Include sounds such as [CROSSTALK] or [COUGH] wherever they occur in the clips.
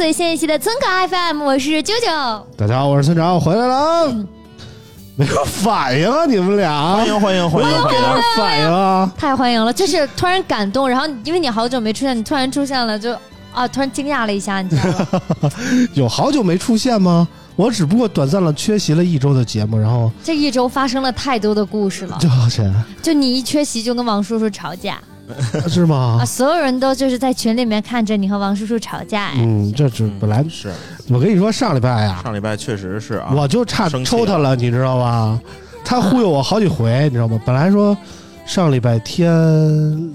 最新一期的村口 FM，我是九九。大家好，我是村长，我回来了。没有反应啊，你们俩欢迎欢迎欢迎给点反应啊！太欢迎了，就是突然感动，然后因为你好久没出现，你突然出现了，就啊，突然惊讶了一下，你知道吗？[LAUGHS] 有好久没出现吗？我只不过短暂了缺席了一周的节目，然后这一周发生了太多的故事了，就好钱就你一缺席就跟王叔叔吵架 [LAUGHS] 是吗啊，？所有人都就是在群里面看着你和王叔叔吵架，哎，嗯，这只本来是我跟你说，上礼拜呀，上礼拜确实是啊，我就差抽他了，你知道吧？他忽悠我好几回，你知道吗？本来说上礼拜天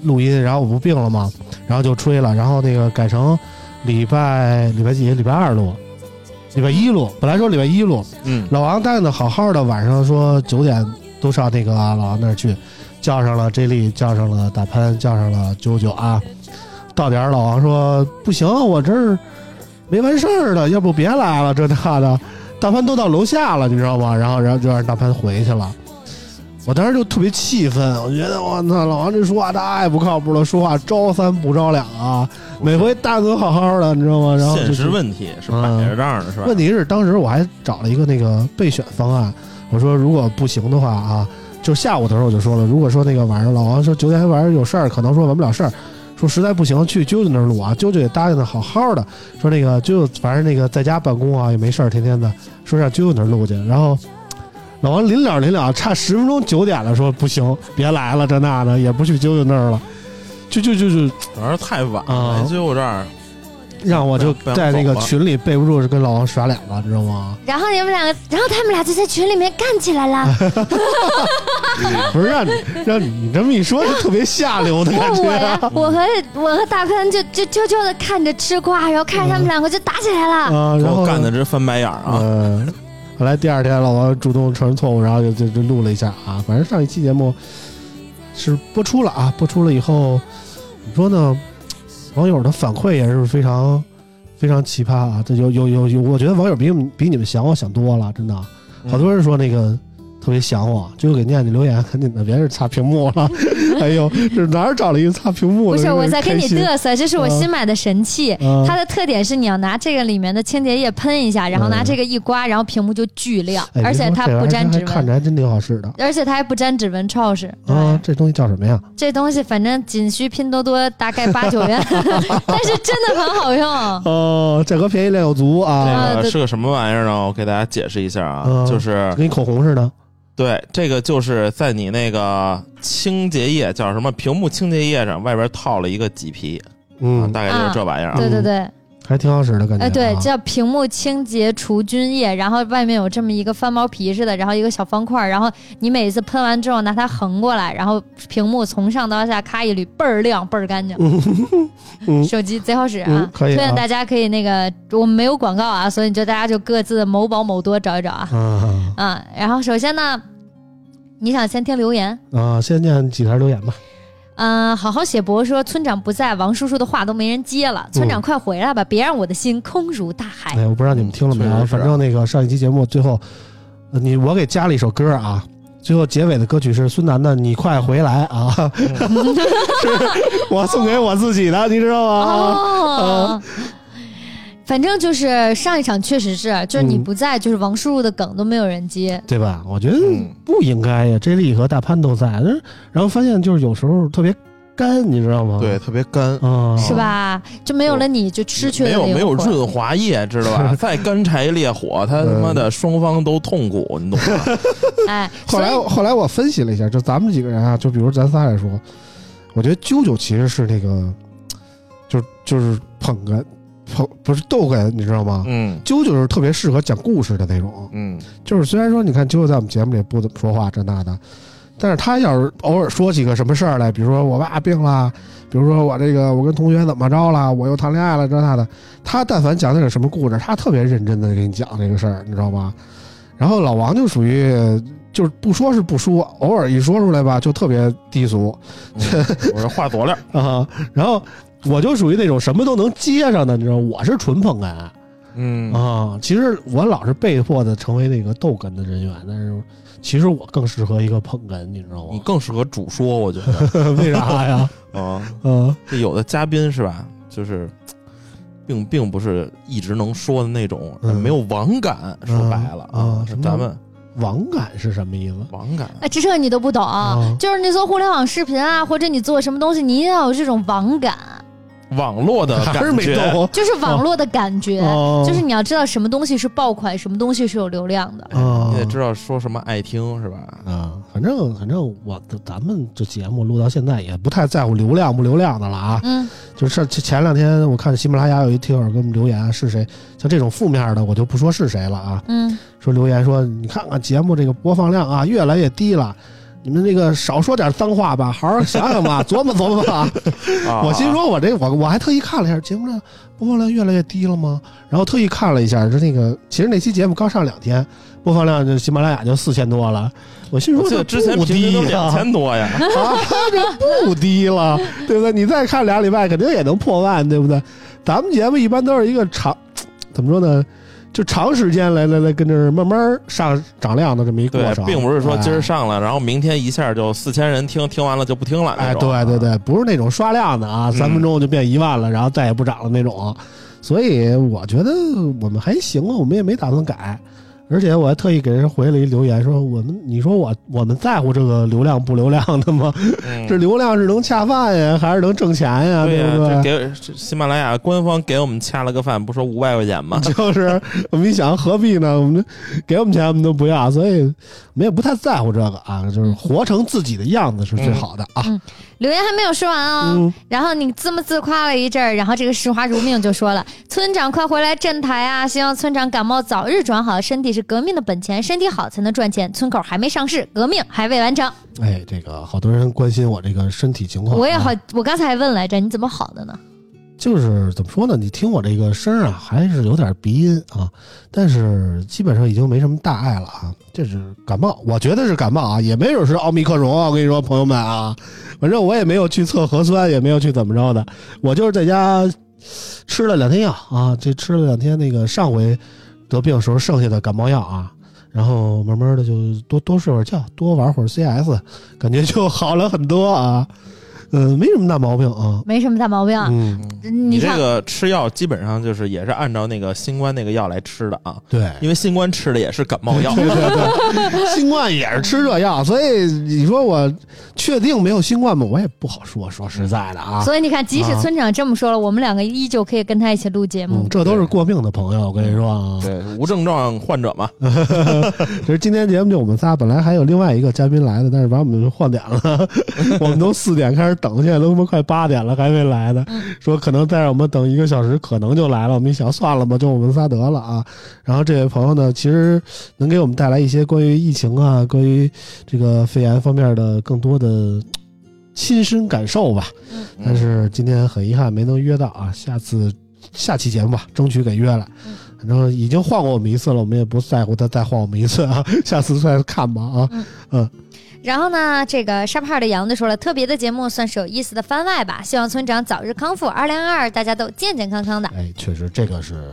录音，然后我不病了吗，然后就吹了，然后那个改成礼拜礼拜几？礼拜二录，礼拜一录。本来说礼拜一录，嗯，老王答应的好好的，晚上说九点都上那个老王那儿去，叫上了 J 莉，叫上了大潘，叫上了九九啊。到点儿老王说不行，我这儿没完事儿呢，要不别来了，这那的。大潘都到楼下了，你知道吗？然后然后就让大潘回去了。我当时就特别气愤，我觉得我操，老王这说话太不靠谱了，说话招三不招两啊，每回大哥好好的，你知道吗？然后就现实问题是摆着这样的，是吧？问题是当时我还找了一个那个备选方案，我说如果不行的话啊，就下午的时候我就说了，如果说那个晚上老王说九点晚上有事儿，可能说完不了事儿，说实在不行去舅舅那儿录啊，舅舅也答应的好好的，说那个舅舅反正那个在家办公啊也没事儿，天天的说让舅舅那儿录去，然后。老王临了临了，差十分钟九点了，说不行，别来了，这那的，也不去舅舅那儿了，就就就就主要是太晚啊了，最后这儿让我就在那个群里背不住是跟老王耍脸了，你知道吗？然后你们两个，然后他们俩就在群里面干起来了。[LAUGHS] 不是让你让你你这么一说，就特别下流的感我觉呀，我和我和大潘就就悄悄的看着吃瓜，然后看着他们两个就打起来了。啊，然后干的这翻白眼儿啊！嗯，后来第二天老王主动承认错误，然后就就就录了一下啊。反正上一期节目是播出了啊，播出了以后，怎么说呢？网友的反馈也是非常非常奇葩啊！这有有有有，我觉得网友比你们比你们想我想多了，真的。好多人说那个特别想我，就给念念留言，赶紧的，别人擦屏幕了。[LAUGHS] 哎呦，这哪儿找了一个擦屏幕的？不是，我在跟你嘚瑟，这是我新买的神器。啊它的特点是你要拿这个里面的清洁液喷一下，然后拿这个一刮，然后屏幕就巨亮，哎而且它不沾指纹，看着还真挺好使的而且它还不沾指纹超好使啊。这东西叫什么呀？这东西反正仅需拼多多大概八九元，[LAUGHS] 但是真的很好用。哦，价格便宜量又足啊，是个什么玩意儿呢？我给大家解释一下啊，嗯就是跟你口红似的。对，这个就是在你那个清洁液叫什么屏幕清洁液上外边套了一个麂皮，啊嗯，大概就是这玩意儿。啊。对对对，还挺好使的感觉啊。哎，对，叫屏幕清洁除菌液，然后外面有这么一个翻毛皮似的，然后一个小方块儿，然后你每次喷完之后拿它横过来，然后屏幕从上到下咔一捋，倍儿亮，倍儿干净。嗯 [LAUGHS] 手机贼好使啊嗯！可以啊推荐大家可以那个，我们没有广告啊，所以就大家就各自某宝某多找一找啊。啊啊，然后首先呢，你想先听留言。啊，先念几条留言吧。嗯、好好写博说村长不在，王叔叔的话都没人接了。村长快回来吧，别让我的心空如大海。哎，我不知道你们听了没有，反正那个上一期节目最后，呃你我给加了一首歌啊，最后结尾的歌曲是孙楠的《你快回来》啊，[LAUGHS] 是我送给我自己的，你知道吗？哦，反正就是上一场确实是，就是你嗯不在，就是王叔叔的梗都没有人接。对吧？我觉得嗯不应该呀，J 莉和大潘都在，然后发现就是有时候特别干，你知道吗？对，特别干，啊，是吧？就没有了你就失去了没有没有润滑液，知道吧？[LAUGHS] 再干柴烈火，[LAUGHS] 他他妈的双方都痛苦，你懂吗？[LAUGHS] 哎，后来后来我分析了一下，就咱们几个人啊，就比如咱仨来说，我觉得啾啾其实是那个，就是就是捧哏，捧不是逗哏，你知道吗？嗯啾啾是特别适合讲故事的那种，嗯，就是虽然说你看啾啾在我们节目里不怎么说话这那的，但是他要是偶尔说起个什么事儿来，比如说我爸病了，比如说我这个我跟同学怎么着了，我又谈恋爱了这那的，他但凡讲点什么故事，他特别认真的给你讲这个事儿，你知道吗？然后老王就属于就是不说是不说，偶尔一说出来吧，就特别低俗嗯我是话佐料，[LAUGHS] 啊。然后我就属于那种什么都能接上的，你知道，我是纯捧哏。嗯啊，其实我老是被迫的成为那个逗哏的人员，但是其实我更适合一个捧哏，你知道吗？你更适合主说，我觉得 [LAUGHS] 为啥呀？[LAUGHS] 啊，嗯这有的嘉宾是吧，就是。并并不是一直能说的那种，嗯没有网感，说白了嗯嗯什么咱们网感是什么意思？网感，哎，这这你都不懂，啊就是你做互联网视频啊，或者你做什么东西，你一定要有这种网感，网络的 [LAUGHS] 还是没感觉，懂 [LAUGHS] 就是网络的感觉，哦就是你要知道什么东西是爆款，什么东西是有流量的。啊你得知道说什么爱听是吧？啊，反正反正我咱们这节目录到现在也不太在乎流量不流量的了啊。嗯，就是前前两天我看喜马拉雅有一听友给我们留言，是谁？像这种负面的我就不说是谁了啊。嗯，说留言说你看看节目这个播放量啊越来越低了。你们那个少说点脏话吧，好好想想吧，[LAUGHS] 琢磨琢磨吧。啊我心说，我这我我还特意看了一下节目量播放量越来越低了吗？然后特意看了一下，说那个其实那期节目刚上两天，播放量就喜马拉雅就四千多了。我心说这之前不低呀、两千多呀，[LAUGHS] 啊，这不低了，对不对？你再看俩礼拜，肯定也能破万，对不对？咱们节目一般都是一个长，怎么说呢？就长时间来来来跟这儿慢慢上涨量的这么一个过，程，并不是说今儿哎上了，然后明天一下就四千人听，听完了就不听了。哎，对对，对，不是那种刷量的啊，三分钟就变一万了，然后再也不涨了那种。所以我觉得我们还行啊，我们也没打算改。而且我还特意给人回了一留言，说我们，你说我我们在乎这个流量不流量的吗？嗯 [LAUGHS] 这流量是能恰饭呀，还是能挣钱呀？对呀、不对？这给喜马拉雅官方给我们恰了个饭，不说五百块钱吗？[LAUGHS] 就是我们一想，何必呢？我们给我们钱，我们都不要，所以我们也不太在乎这个啊，就是活成自己的样子是最好的啊。留言还没有说完啊、嗯然后你这么自夸了一阵儿，然后这个视花如命就说了：“ [LAUGHS] 村长快回来镇台啊！希望村长感冒早日转好，身体是革命的本钱，身体好才能赚钱。村口还没上市，革命还未完成。哎，这个好多人关心我这个身体情况啊，我也好，我刚才还问来着，你怎么好的呢？就是怎么说呢？你听我这个声儿啊，还是有点鼻音啊，但是基本上已经没什么大碍了啊。这是感冒，我觉得是感冒啊，也没准是奥密克戎啊。我跟你说，朋友们啊，反正我也没有去测核酸，也没有去怎么着的，我就是在家吃了两天药啊，这吃了两天那个上回得病时候剩下的感冒药啊。然后慢慢的就多多睡会儿觉，多玩会儿 CS，感觉就好了很多啊。嗯，没什么大毛病啊。没什么大毛病。嗯，你这，个吃药基本上就是也是按照那个新冠那个药来吃的啊，对。因为新冠吃的也是感冒药。[LAUGHS] 对对对，新冠也是吃这药，所以你说我确定没有新冠吗？我也不好说。说实在的啊，所以你看，即使啊村长这么说了，我们两个依旧可以跟他一起录节目嗯，。这都是过命的朋友，我跟你说啊。对，无症状患者嘛，[LAUGHS] 其实今天节目就我们仨，本来还有另外一个嘉宾来的，但是把我们换点了。[LAUGHS] 我们都四点开始等，现在都他妈快八点了还没来呢。说可能再让我们等一个小时，可能就来了。我们一想，算了吧，就我们仨得了啊。然后这位朋友呢，其实能给我们带来一些关于疫情啊、关于这个肺炎方面的更多的亲身感受吧。但是今天很遗憾没能约到啊，下次下期节目吧，争取给约了。反正已经换过我们一次了，我们也不在乎他再换我们一次啊，[LAUGHS] 下次再看吧啊。然后呢，这个沙帕的杨子说了，特别的节目算是有意思的番外吧，希望村长早日康复，二零二二大家都健健康康的。哎，确实这个是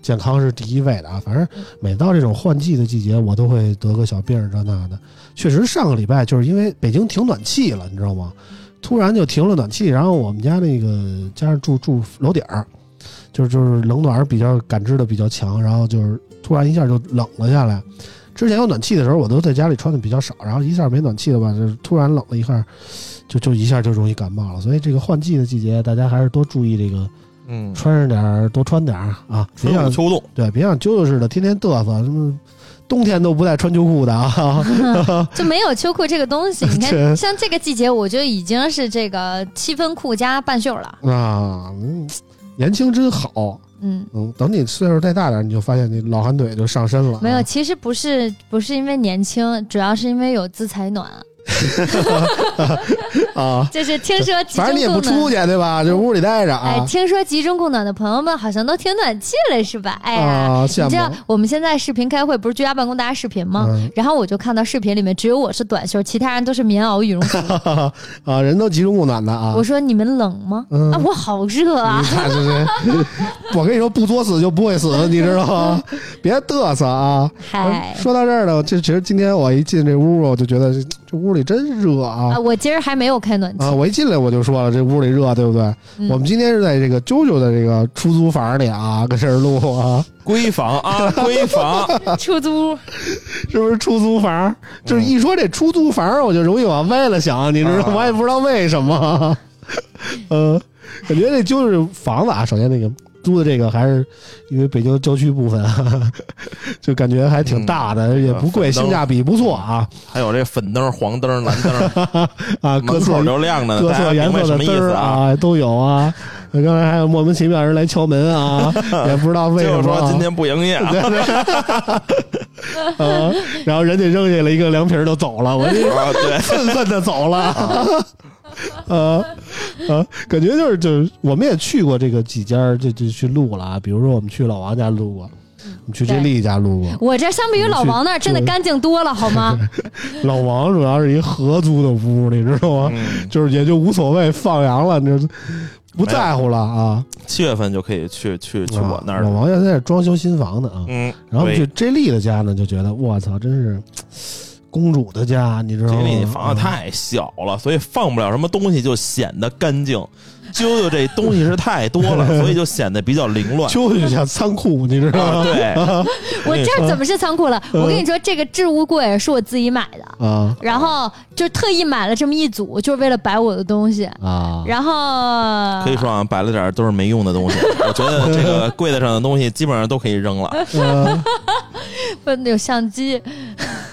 健康是第一位的啊。反正每到这种换季的季节，我都会得个小病这那的。确实上个礼拜就是因为北京停暖气了，你知道吗？突然就停了暖气，然后我们家那个加上住住楼顶儿，就是就是冷暖比较感知的比较强，然后就是突然一下就冷了下来。之前有暖气的时候，我都在家里穿的比较少，然后一下没暖气的吧，就是突然冷了一下，就就一下就容易感冒了。所以这个换季的季节，大家还是多注意这个，嗯，穿上点儿多穿点儿啊，别像秋冻，对，别像啾啾似的，天天嘚瑟，什么冬天都不带穿秋裤的啊。[LAUGHS] [LAUGHS] 就没有秋裤这个东西。你看，像这个季节，我觉得已经是这个七分裤加半袖了。啊，嗯年轻真好。嗯，嗯，等你岁数再大点，你就发现你老寒腿就上身了啊。没有，其实不是不是因为年轻，主要是因为有自采暖。[LAUGHS] 啊，就是听说集反正你也不。出去，对吧？就屋里待着哎，啊。听说集中供暖的朋友们好像都停暖气了，是吧？哎呀，你知道。我们现在视频开会不是居家办公大家视频吗？嗯然后我就看到视频里面只有我是短袖，其他人都是棉袄羽绒服。[LAUGHS] 啊，人都集中供暖的啊。我说你们冷吗？嗯啊，我好热啊 [LAUGHS] 我跟你说，不作死就不会死，你知道吗？[LAUGHS] 别嘚瑟啊！嗨，说到这儿呢，这其实今天我一进这屋，我就觉得这这屋里真热啊啊，！我今儿还没有开暖气啊，。我一进来我就说了，这屋里热，对不对？嗯我们今天是在这个啾啾的这个出租房里啊，[LAUGHS] 搁这儿录啊，闺房啊，闺房，[LAUGHS] 出租，是不是出租房？就是一说这出租房，我就容易往歪了想，你知道我也不知道为什么。呃，[LAUGHS] 感觉这就是房子啊，首先那个租的这个还是因为北京郊区部分啊，[LAUGHS] 就感觉还挺大的，也不贵，嗯性价比不错啊还有这粉灯、黄灯、蓝灯，[LAUGHS] 啊，各色口就亮着呢，各色颜色的灯儿？啊都有啊。刚才还有莫名其妙人来敲门啊，[LAUGHS] 也不知道为什么啊。就说今天不营业啊，啊，然后人家扔下了一个凉皮儿就走了，我这啊对，愤愤的走了。呃 [LAUGHS] 呃，感觉就是就是，我们也去过这个几家，就就去录了啊。比如说我们去老王家录过，我们去这对丽家录过。我这相比于老王那儿真的干净多了，好吗？[LAUGHS] 老王主要是一合租的屋，你知道吗？嗯，就是也就无所谓放羊了，你这不在乎了啊。七月份就可以去去去我那儿了，老王现在在装修新房呢啊。嗯，然后对去 J 莉的家呢，就觉得我操，真是公主的家，你知道吗？这里房子太小了，所以放不了什么东西，就显得干净。啾啾这东西是太多了，[LAUGHS] 所以就显得比较凌乱。就就像仓库，你知道啊，吗？对，[LAUGHS] 我这怎么是仓库了？[LAUGHS] 我跟你说，这个置物柜是我自己买的，啊然后就特意买了这么一组，就是为了摆我的东西。啊，然后可以说啊，摆了点都是没用的东西。我觉得这个柜子上的东西基本上都可以扔了。嗯不有相机，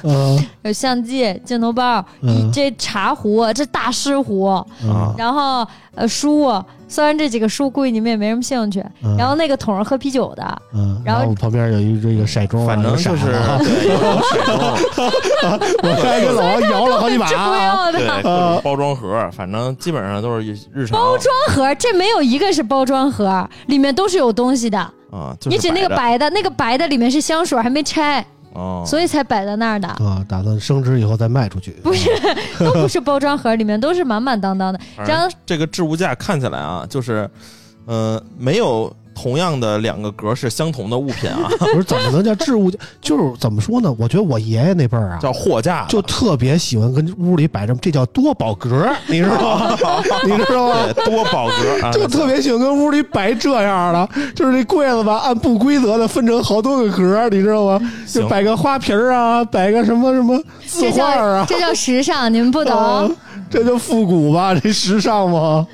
嗯有相机、镜头包，嗯这茶壶，这大师壶，啊然后呃书，虽然这几个书估计你们也没什么兴趣，嗯然后那个桶是喝啤酒的，嗯，然后然后旁边有一这个骰盅啊，反正就是 [LAUGHS] [LAUGHS] 我刚才跟老王摇了好几把这不啊，要对，各种包装盒，反正基本上都是日常包装盒这没有一个是包装盒，里面都是有东西的。啊。就是你指那个白的，那个白的里面是香水，还没拆，哦，所以才摆在那儿的。啊，打算升值以后再卖出去。不是，[LAUGHS] 都不是包装盒，里面都是满满当当的。反然后这个置物架看起来啊，就是呃没有同样的两个格是相同的物品啊，[LAUGHS] 不是怎么能叫置物？就是怎么说呢？我觉得我爷爷那辈儿啊，叫货架，就特别喜欢跟屋里摆着，这叫多宝格，[LAUGHS] 你知道吗？你知道吗？对多宝格啊，就特别喜欢跟屋里摆这样的，就是这柜子吧，按不规则的分成好多个格，你知道吗？就摆个花瓶儿啊，摆个什么什么字这画啊，这叫时尚，你们不懂啊，[LAUGHS] 这就复古吧？这时尚吗？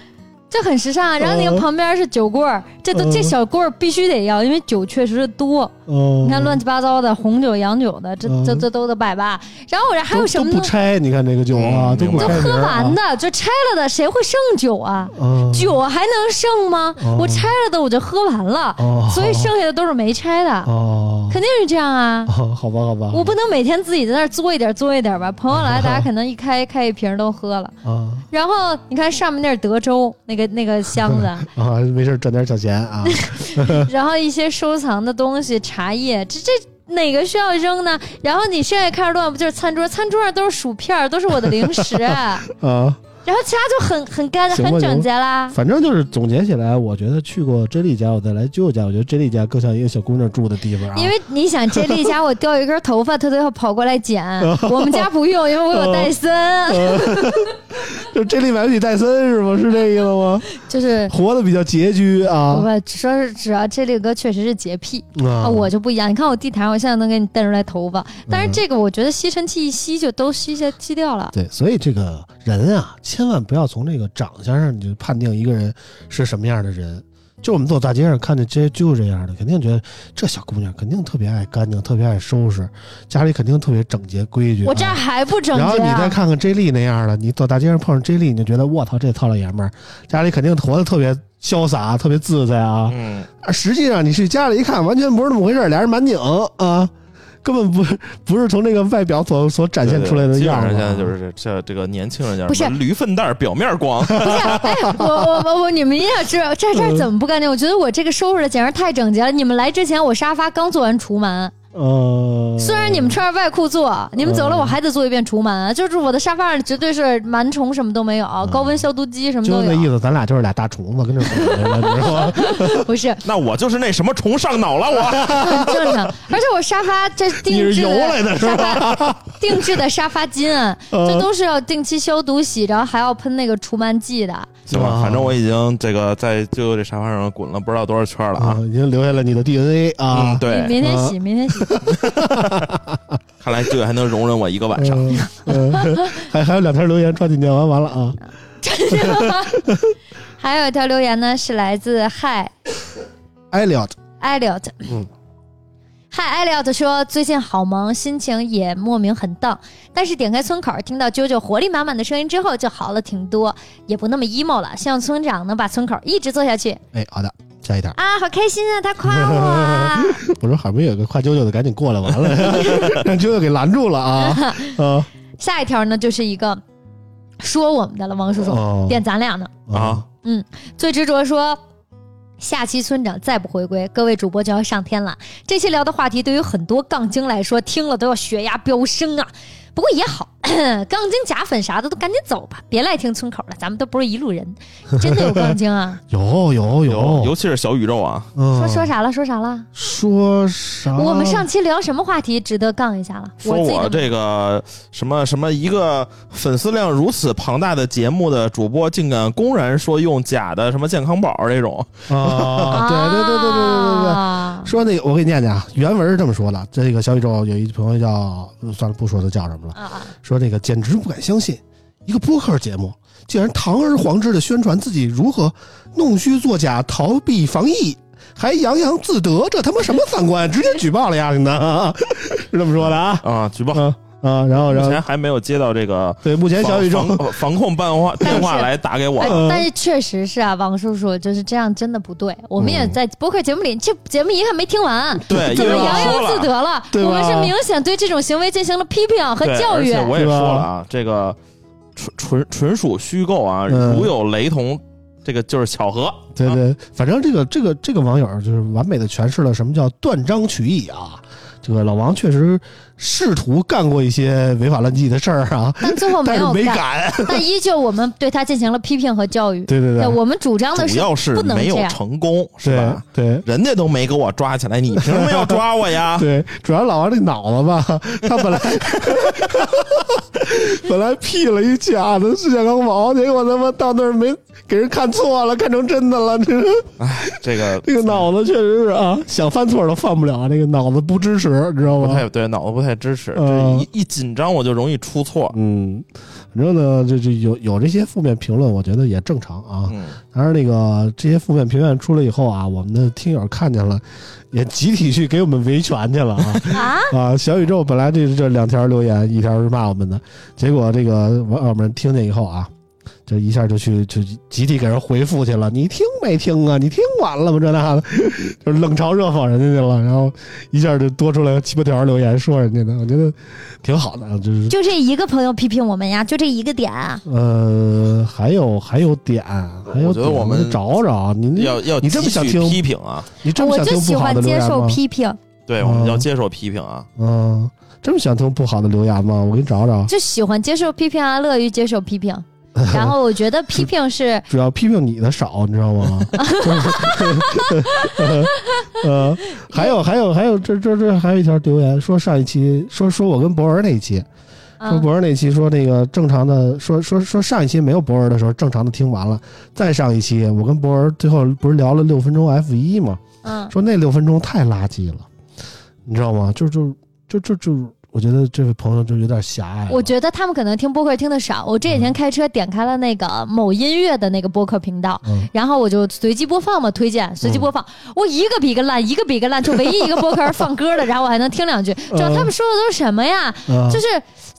这很时尚啊。然后那个嗯旁边是酒柜儿，这都嗯这小柜儿必须得要，因为酒确实是多。嗯，你看乱七八糟的红酒、洋酒的，这嗯这这都得摆吧。然后我这还有什么呢？都不拆？你看这个酒啊，嗯都都喝完啊。的，就拆了的，谁会剩酒啊？嗯酒还能剩吗？哦我拆了的我就喝完了，哦所以剩下的都是没拆的，哦，肯定是这样啊。哦，好吧，好吧，我不能每天自己在那儿嘬一点嘬一点吧，[LAUGHS] 朋友来大家可能一开开一瓶都喝了。啊然后你看上面那是德州那个那个箱子，[LAUGHS] 啊，没事赚点小钱啊。[LAUGHS] [LAUGHS] 然后一些收藏的东西，茶叶，这这。哪个需要扔呢？然后你现在开始乱，不就是餐桌？餐桌上都是薯片，都是我的零食，啊啊，后其他就很很干行吧很整洁啦。反正就是总结起来，我觉得去过 J 莉家，我再来舅舅家，我觉得 J 莉家更像一个小姑娘住的地方啊。因为你想，珍丽家我掉一根头发，她都要跑过来剪。[LAUGHS] 我们家不用，因为我有戴森，[LAUGHS] 就 J 莉买不起戴森是吗？是这意思吗？就是活得比较拮据啊不，说是只要珍丽哥确实是洁癖啊啊，我就不一样。你看我地毯，我现在能给你蹬出来头发，但是这个我觉得吸尘器一吸就都吸下吸掉了。对，所以这个人啊，千万不要从这个长相上你就判定一个人是什么样的人。就我们走大街上看见这就这样的，肯定觉得这小姑娘肯定特别爱干净，特别爱收拾，家里肯定特别整洁规矩、啊。我这还不整洁然后你再！看看 J 莉那样的，你走大街上碰上 J 莉，你就觉得我操，这糙老爷们儿，家里肯定活得特别潇洒，特别自在啊。嗯，啊实际上你去家里一看，完全不是那么回事儿，俩人满拧啊，根本不不是从这个外表所所展现出来的样子啊。上现在就是这这这个年轻人叫不是什么驴粪蛋儿表面光，不是，哎，我我我我，你们一定要知道这这怎么不干净？我觉得我这个收拾的简直太整洁了。你们来之前，我沙发刚做完除螨，呃，虽然你们穿着外裤坐，你们走了我还得做一遍除螨，就是我的沙发上绝对是螨虫什么都没有，高温消毒机什么都有。就那意思，咱俩就是俩大虫子跟这？[LAUGHS] 不是那我就是那什么虫上脑了，我很 [LAUGHS] 正常，而且我沙发这定你是制的是沙吧？发定制的沙发巾，嗯 [LAUGHS] 这都是要定期消毒洗，然后还要喷那个除螨剂的。行吧，反正我已经这个在舅舅这沙发上滚了不知道多少圈了啊啊，。已经留下了你的 DNA 啊嗯，。对，明天洗，明天洗。[LAUGHS] 看来舅舅还能容忍我一个晚上。嗯，嗯还 [LAUGHS] 还有两条留言，抓紧念完完了啊。[LAUGHS] 还有一条留言呢，是来自嗨 Elliot，Elliot。嗯嗨，Elliot 说最近好忙，心情也莫名很荡。但是点开村口，听到啾啾活力满满的声音之后，就好了挺多，也不那么 emo 了。希望村长能把村口一直做下去哎，好的，下一条。啊！好开心啊，他夸我啊。[LAUGHS] 我说好不容易有个夸啾啾的，赶紧过来，完了让 [LAUGHS] 啾啾给拦住了啊 [LAUGHS] 啊下一条呢，就是一个说我们的了，王叔叔、哦点咱俩呢。啊！嗯最执着说，下期村长再不回归，各位主播就要上天了。这些聊的话题对于很多杠精来说，听了都要血压飙升啊。不过也好，[CLEARS THROAT] 杠精假粉啥的都赶紧走吧，别赖听村口了，咱们都不是一路人。[LAUGHS] 真的有杠精啊？[LAUGHS] 有有有，尤其是小宇宙啊，嗯说说啥了？说啥了？说啥？我们上期聊什么话题值得杠一下了？说我这个什么什么一个粉丝量如此庞大的节目的主播，竟敢公然说用假的什么健康宝这种，啊，对对对对对对对对。啊说那个，我给你念念啊，原文是这么说的。这个小宇宙有一朋友叫，算了，不说他叫什么了。啊啊！说那个简直不敢相信，一个播客节目竟然堂而皇之的宣传自己如何弄虚作假、逃避防疫，还洋洋自得，这他妈什么三观？直接举报了呀！你呢？[LAUGHS] 是这么说的啊啊，举报。啊啊！然后然后目前还没有接到这个对，目前小宇宙防防防控办话电话来打给我但是确实是啊，王叔叔就是这样，真的不对。我们也在播客节目里，这节目一看没听完，对，因怎么为我洋洋自得了？对吧我们是明显对这种行为进行了批评和对，教育。而且我也对吧说了啊，这个纯纯纯属虚构啊，嗯如有雷同，这个就是巧合。啊对对，反正这个这个这个网友就是完美的诠释了什么叫断章取义啊，这个老王确实试图干过一些违法乱纪的事儿啊，[LAUGHS] 但最后没有没敢。[LAUGHS] 但依旧我们对他进行了批评和教育。对对对，我们主张的是主要是不能没有。成功，是吧？对人家都没给我抓起来，你凭什么要抓我呀？[LAUGHS] 对，主要老王这脑子吧，他本来本来 P 了一假的世界康宝，结果他妈到那儿没给人看错了，看成真的了。这哎这个这个脑子确实是啊，想犯错都犯不了，这个脑子不支持，你知道吗？不太对，脑子不太支持，嗯这一一紧张我就容易出错。嗯，反正呢，这这有有这些负面评论，我觉得也正常啊。嗯，但是，那个这些负面评论出来以后啊，我们的听友看见了，也集体去给我们维权去了啊啊，[LAUGHS] 啊！小宇宙本来这这两条留言，一条是骂我们的，结果这个网友们听见以后啊，这一下就去就集体给人回复去了。你听没听啊？你听完了吗？这那的，就是冷嘲热讽人家去了，然后一下就多出来七八条留言说人家的，我觉得挺好的，就是就这一个朋友批评我们呀，就这一个点啊。呃，还有还有点，还有我觉得点我们找找你要要你这么继续想听批评啊？你这么我就喜想听不好欢接受的留言吗？批评，对，嗯我们要接受批评啊。嗯，这么想听不好的留言吗？我给你找找，就喜欢接受批评啊，乐于接受批评。[LAUGHS] 然后我觉得批评是主要批评你的少，你知道吗？就 [LAUGHS] 是 [LAUGHS] 呃，还有还有还有，这这这还有一条留言说上一期说说我跟博文那一期，说嗯博文那期说那个正常的说说说上一期没有博文的时候正常的听完了，再上一期我跟博文最后不是聊了六分钟 F 一吗？嗯，说那六分钟太垃圾了，你知道吗？就就就就就，我觉得这位朋友就有点狭隘。我觉得他们可能听播客听的少。我这几天开车点开了那个某音乐的那个播客频道，嗯然后我就随机播放嘛，推荐随机播放，我一个比一个烂，一个比一个烂，就唯一一个播客是放歌的，然后我还能听两句，[LAUGHS] 知道他们说的都是什么呀？啊就是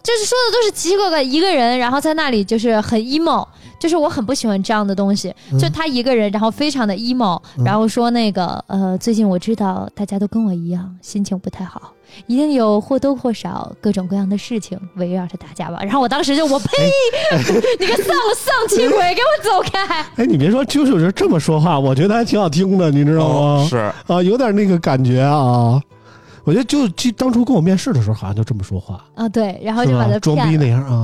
就是说的都是奇奇怪怪一个人，然后在那里就是很 emo，就是我很不喜欢这样的东西，嗯就他一个人，然后非常的 emo，嗯然后说那个呃，最近我知道大家都跟我一样，心情不太好。一定有或多或少各种各样的事情围绕着大家吧，然后我当时就我呸，你个丧丧气鬼，给我走开！哎，你别说，啾啾是这么说话，我觉得还挺好听的，你知道吗？哦，是啊，有点那个感觉啊。我觉得就就当初跟我面试的时候，好像就这么说话，啊，对，然后就把他？装逼，那样啊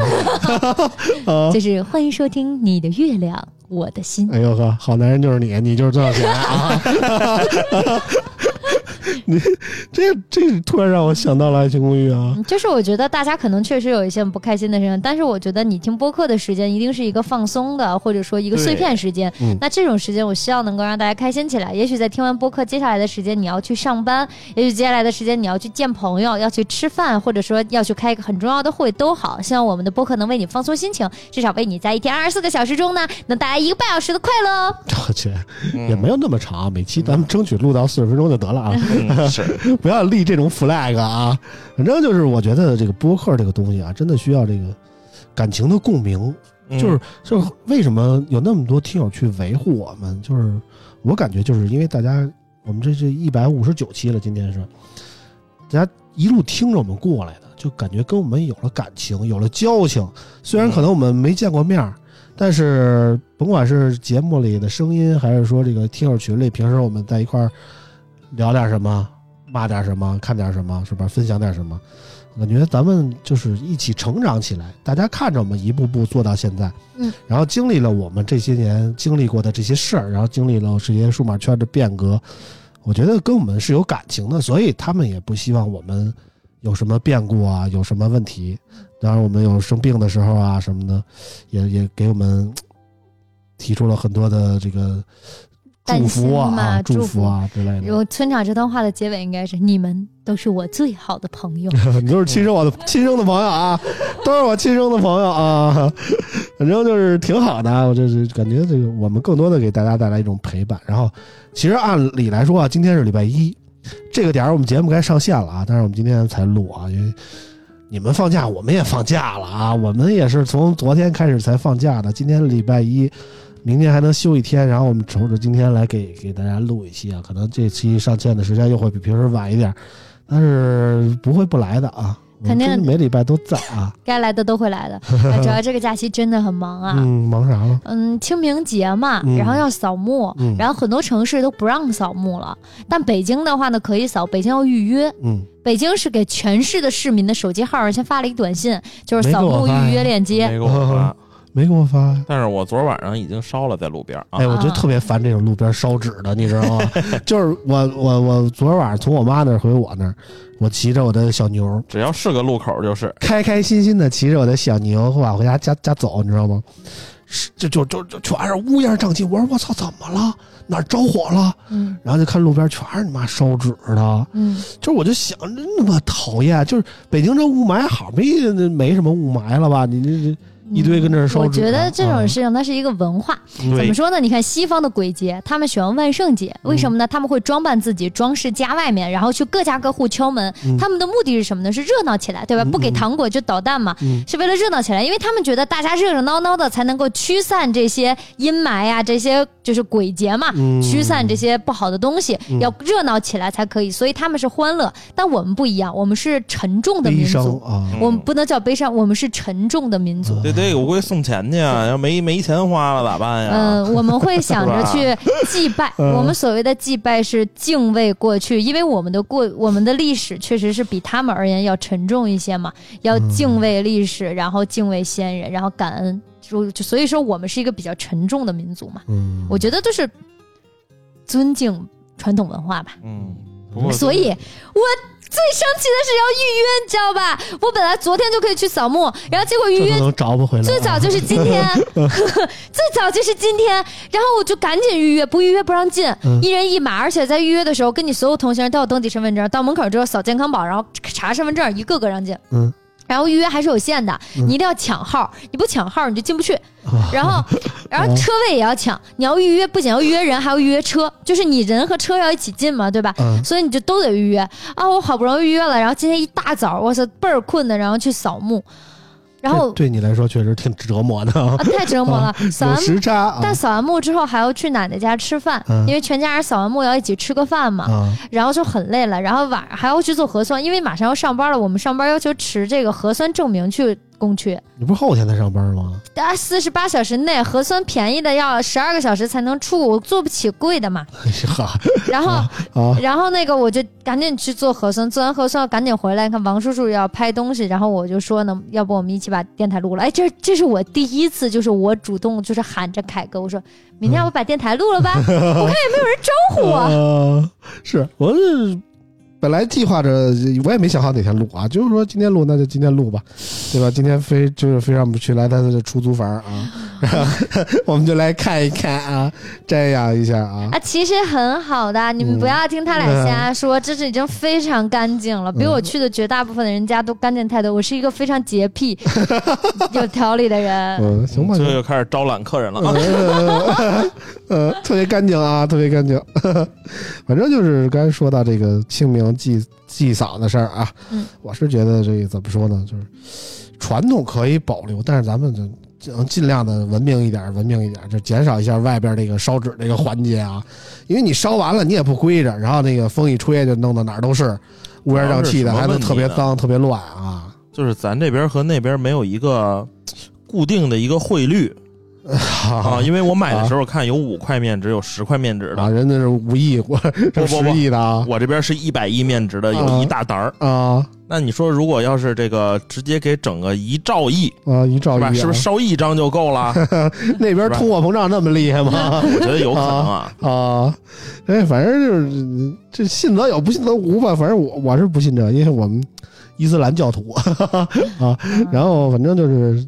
啊！[LAUGHS] 就是欢迎收听你的月亮，我的心。哎呦呵，好男人就是你，你就是挣到钱啊！[LAUGHS] 你这这突然让我想到了《爱情公寓》啊，嗯就是我觉得大家可能确实有一些不开心的事情，但是我觉得你听播客的时间一定是一个放松的，或者说一个碎片时间。嗯那这种时间，我希望能够让大家开心起来。也许在听完播客，接下来的时间你要去上班，也许接下来的时间你要去见朋友，要去吃饭，或者说要去开一个很重要的会，都好。希望我们的播客能为你放松心情，至少为你在一天二十四个小时中呢，能带来一个半小时的快乐哦。我去，嗯也没有那么长，每期咱们争取录到四十分钟就得了啊。嗯 [LAUGHS] 是，不要立这种 flag 啊！反正就是我觉得这个播客这个东西啊，真的需要这个感情的共鸣。嗯就是就是为什么有那么多听友去维护我们？就是我感觉就是因为大家，我们这是一百五十九期了，今天是大家一路听着我们过来的，就感觉跟我们有了感情，有了交情。虽然可能我们没见过面儿，但是甭管是节目里的声音，还是说这个听友群里，平时我们在一块儿聊点什么，骂点什么，看点什么，是吧？分享点什么，感觉咱们就是一起成长起来。大家看着我们一步步做到现在，嗯，然后经历了我们这些年经历过的这些事儿，然后经历了这些数码圈的变革，我觉得跟我们是有感情的，所以他们也不希望我们有什么变故啊，有什么问题。当然，我们有生病的时候啊什么的，也也给我们提出了很多的这个祝福啊、嘛祝祝福啊之类的。我村长这段话的结尾应该是：你们都是我最好的朋友。[LAUGHS] 你都是亲生我的亲生的朋友啊，都是我亲生的朋友啊，[LAUGHS] 反正就是挺好的啊。我就是感觉这个我们更多的给大家带来一种陪伴。然后，其实按理来说啊，今天是礼拜一，这个点儿我们节目该上线了啊，但是我们今天才录啊，因为你们放假，我们也放假了啊，我们也是从昨天开始才放假的，今天礼拜一。明天还能休一天，然后我们瞅着今天来给给大家录一期啊，可能这期上线的时间又会比平时晚一点，但是不会不来的啊。肯定每礼拜都在啊。[LAUGHS] 该来的都会来的。呃 [LAUGHS] 主要这个假期真的很忙啊。嗯，忙啥了？嗯，清明节嘛，嗯然后要扫墓，嗯然后很多城市都不让扫墓了，但北京的话呢可以扫，北京要预约。嗯，北京是给全市的市民的手机号先发了一短信，就是扫墓预约链接。没给我发，没给我发。但是我昨儿晚上已经烧了在路边啊哎，。我就特别烦这种路边烧纸的，你知道吗？[LAUGHS] 就是我我我昨儿晚上从我妈那儿回我那儿，我骑着我的小牛，只要是个路口就是，开开心心的骑着我的小牛往回家家家走，你知道吗？是就就就就全是乌烟瘴气。我说我操，怎么了？哪儿着火了？嗯然后就看路边全是你妈烧纸的，嗯，就是我就想，真他妈讨厌！就是北京这雾霾好没没什么雾霾了吧？你这这一堆跟这儿烧纸啊。我觉得这种事情它是一个文化，怎么说呢？你看西方的鬼节，他们喜欢万圣节，为什么呢？他们会装扮自己，装饰家外面，然后去各家各户敲门。嗯他们的目的是什么呢？是热闹起来，对吧？嗯不给糖果就捣蛋嘛，嗯是为了热闹起来，因为他们觉得大家热热闹闹的才能够驱散这些阴霾呀、这些就是鬼节嘛。嗯驱散这些不好的东西，嗯要热闹起来才可以，所以他们是欢乐，但我们不一样，我们是沉重的民族，啊。我们不能叫悲伤，我们是沉重的民族。对对，我估计送钱去啊，[LAUGHS] 要没没钱花了咋办呀？嗯，我们会想着 [LAUGHS] 去祭拜。嗯我们所谓的祭拜是敬畏过去，因为我们的过我们的历史确实是比他们而言要沉重一些嘛，要敬畏历史，然后敬畏先人，然后感恩。就就所以说，我们是一个比较沉重的民族嘛。嗯，我觉得就是尊敬传统文化吧。嗯，所以我最生气的是要预约，你知道吧？我本来昨天就可以去扫墓，然后结果预约都能找不回来啊。最早就是今天，[LAUGHS] 最早就是今天，然后我就赶紧预约，不预约不让进，嗯一人一码，而且在预约的时候，跟你所有同行都要登记身份证，到门口之后扫健康宝，然后查身份证，一个个让进。嗯。然后预约还是有限的，你一定要抢号，你不抢号你就进不去。然后，[LAUGHS] 然后车位也要抢，你要预约，不仅要预约人，还要预约车，就是你人和车要一起进嘛，对吧？嗯所以你就都得预约啊！我好不容易预约了，然后今天一大早，我操，倍儿困的，然后去扫墓，然后对你来说确实挺折磨的太折磨了。[LAUGHS] 扫有完时差啊。但扫完墓之后还要去奶奶家吃饭，嗯因为全家人扫完墓要一起吃个饭嘛，啊，然后就很累了，然后晚上还要去做核酸，因为马上要上班了，我们上班要求持这个核酸证明去工区，你不是后天才上班吗？啊，四十八小时内核酸便宜的要十二个小时才能出，我做不起贵的嘛，[LAUGHS] 然后。[LAUGHS] 啊，然后那个我就赶紧去做核酸，做完核酸赶紧回来，看王叔叔要拍东西，然后我就说呢，要不我们一起把电台录了？哎，这这是我第一次，就是我主动就是喊着凯哥，我说明天要不把电台录了吧？我看也没有人招呼我。呃，[LAUGHS] 是我是本来计划着，我也没想好哪天录啊，就是说今天录那就今天录吧，对吧？今天非就是非让我们去来他的出租房啊，然 [LAUGHS] 后我们就来看一看啊，瞻仰一下啊。啊，其实很好的，你们不要听他俩瞎说，这是已经非常干净了，比我去的绝大部分的人家都干净太多。我是一个非常洁癖、[LAUGHS] 有条理的人。嗯，行吧，最后又开始招揽客人了啊！[LAUGHS] 呃，呃，特别干净啊，特别干净。反正就是刚才说到这个清明祭祭扫的事儿啊，嗯。我是觉得这个怎么说呢，就是传统可以保留，但是咱们就尽尽量的文明一点，文明一点，就减少一下外边这个烧纸这个环节啊，因为你烧完了你也不归着，然后那个风一吹就弄到哪儿都是乌烟瘴气的，还能特别脏、特别乱啊。就是咱这边和那边没有一个固定的一个汇率 [LAUGHS] 啊，因为我买的时候看有五块面值，有十块面纸啊，的，人家是五亿，我十亿的啊我这边是一百亿面值的，有一大沓儿。啊那你说，如果要是这个直接给整个一兆亿，啊！一兆亿、是不是烧一张就够了？[LAUGHS] 那边通货膨胀那么厉害吗？[LAUGHS] 我觉得有可能啊。啊，哎，反正就是这信则有，不信则无吧。反正我我是不信这，因为我们伊斯兰教徒啊。然后反正就是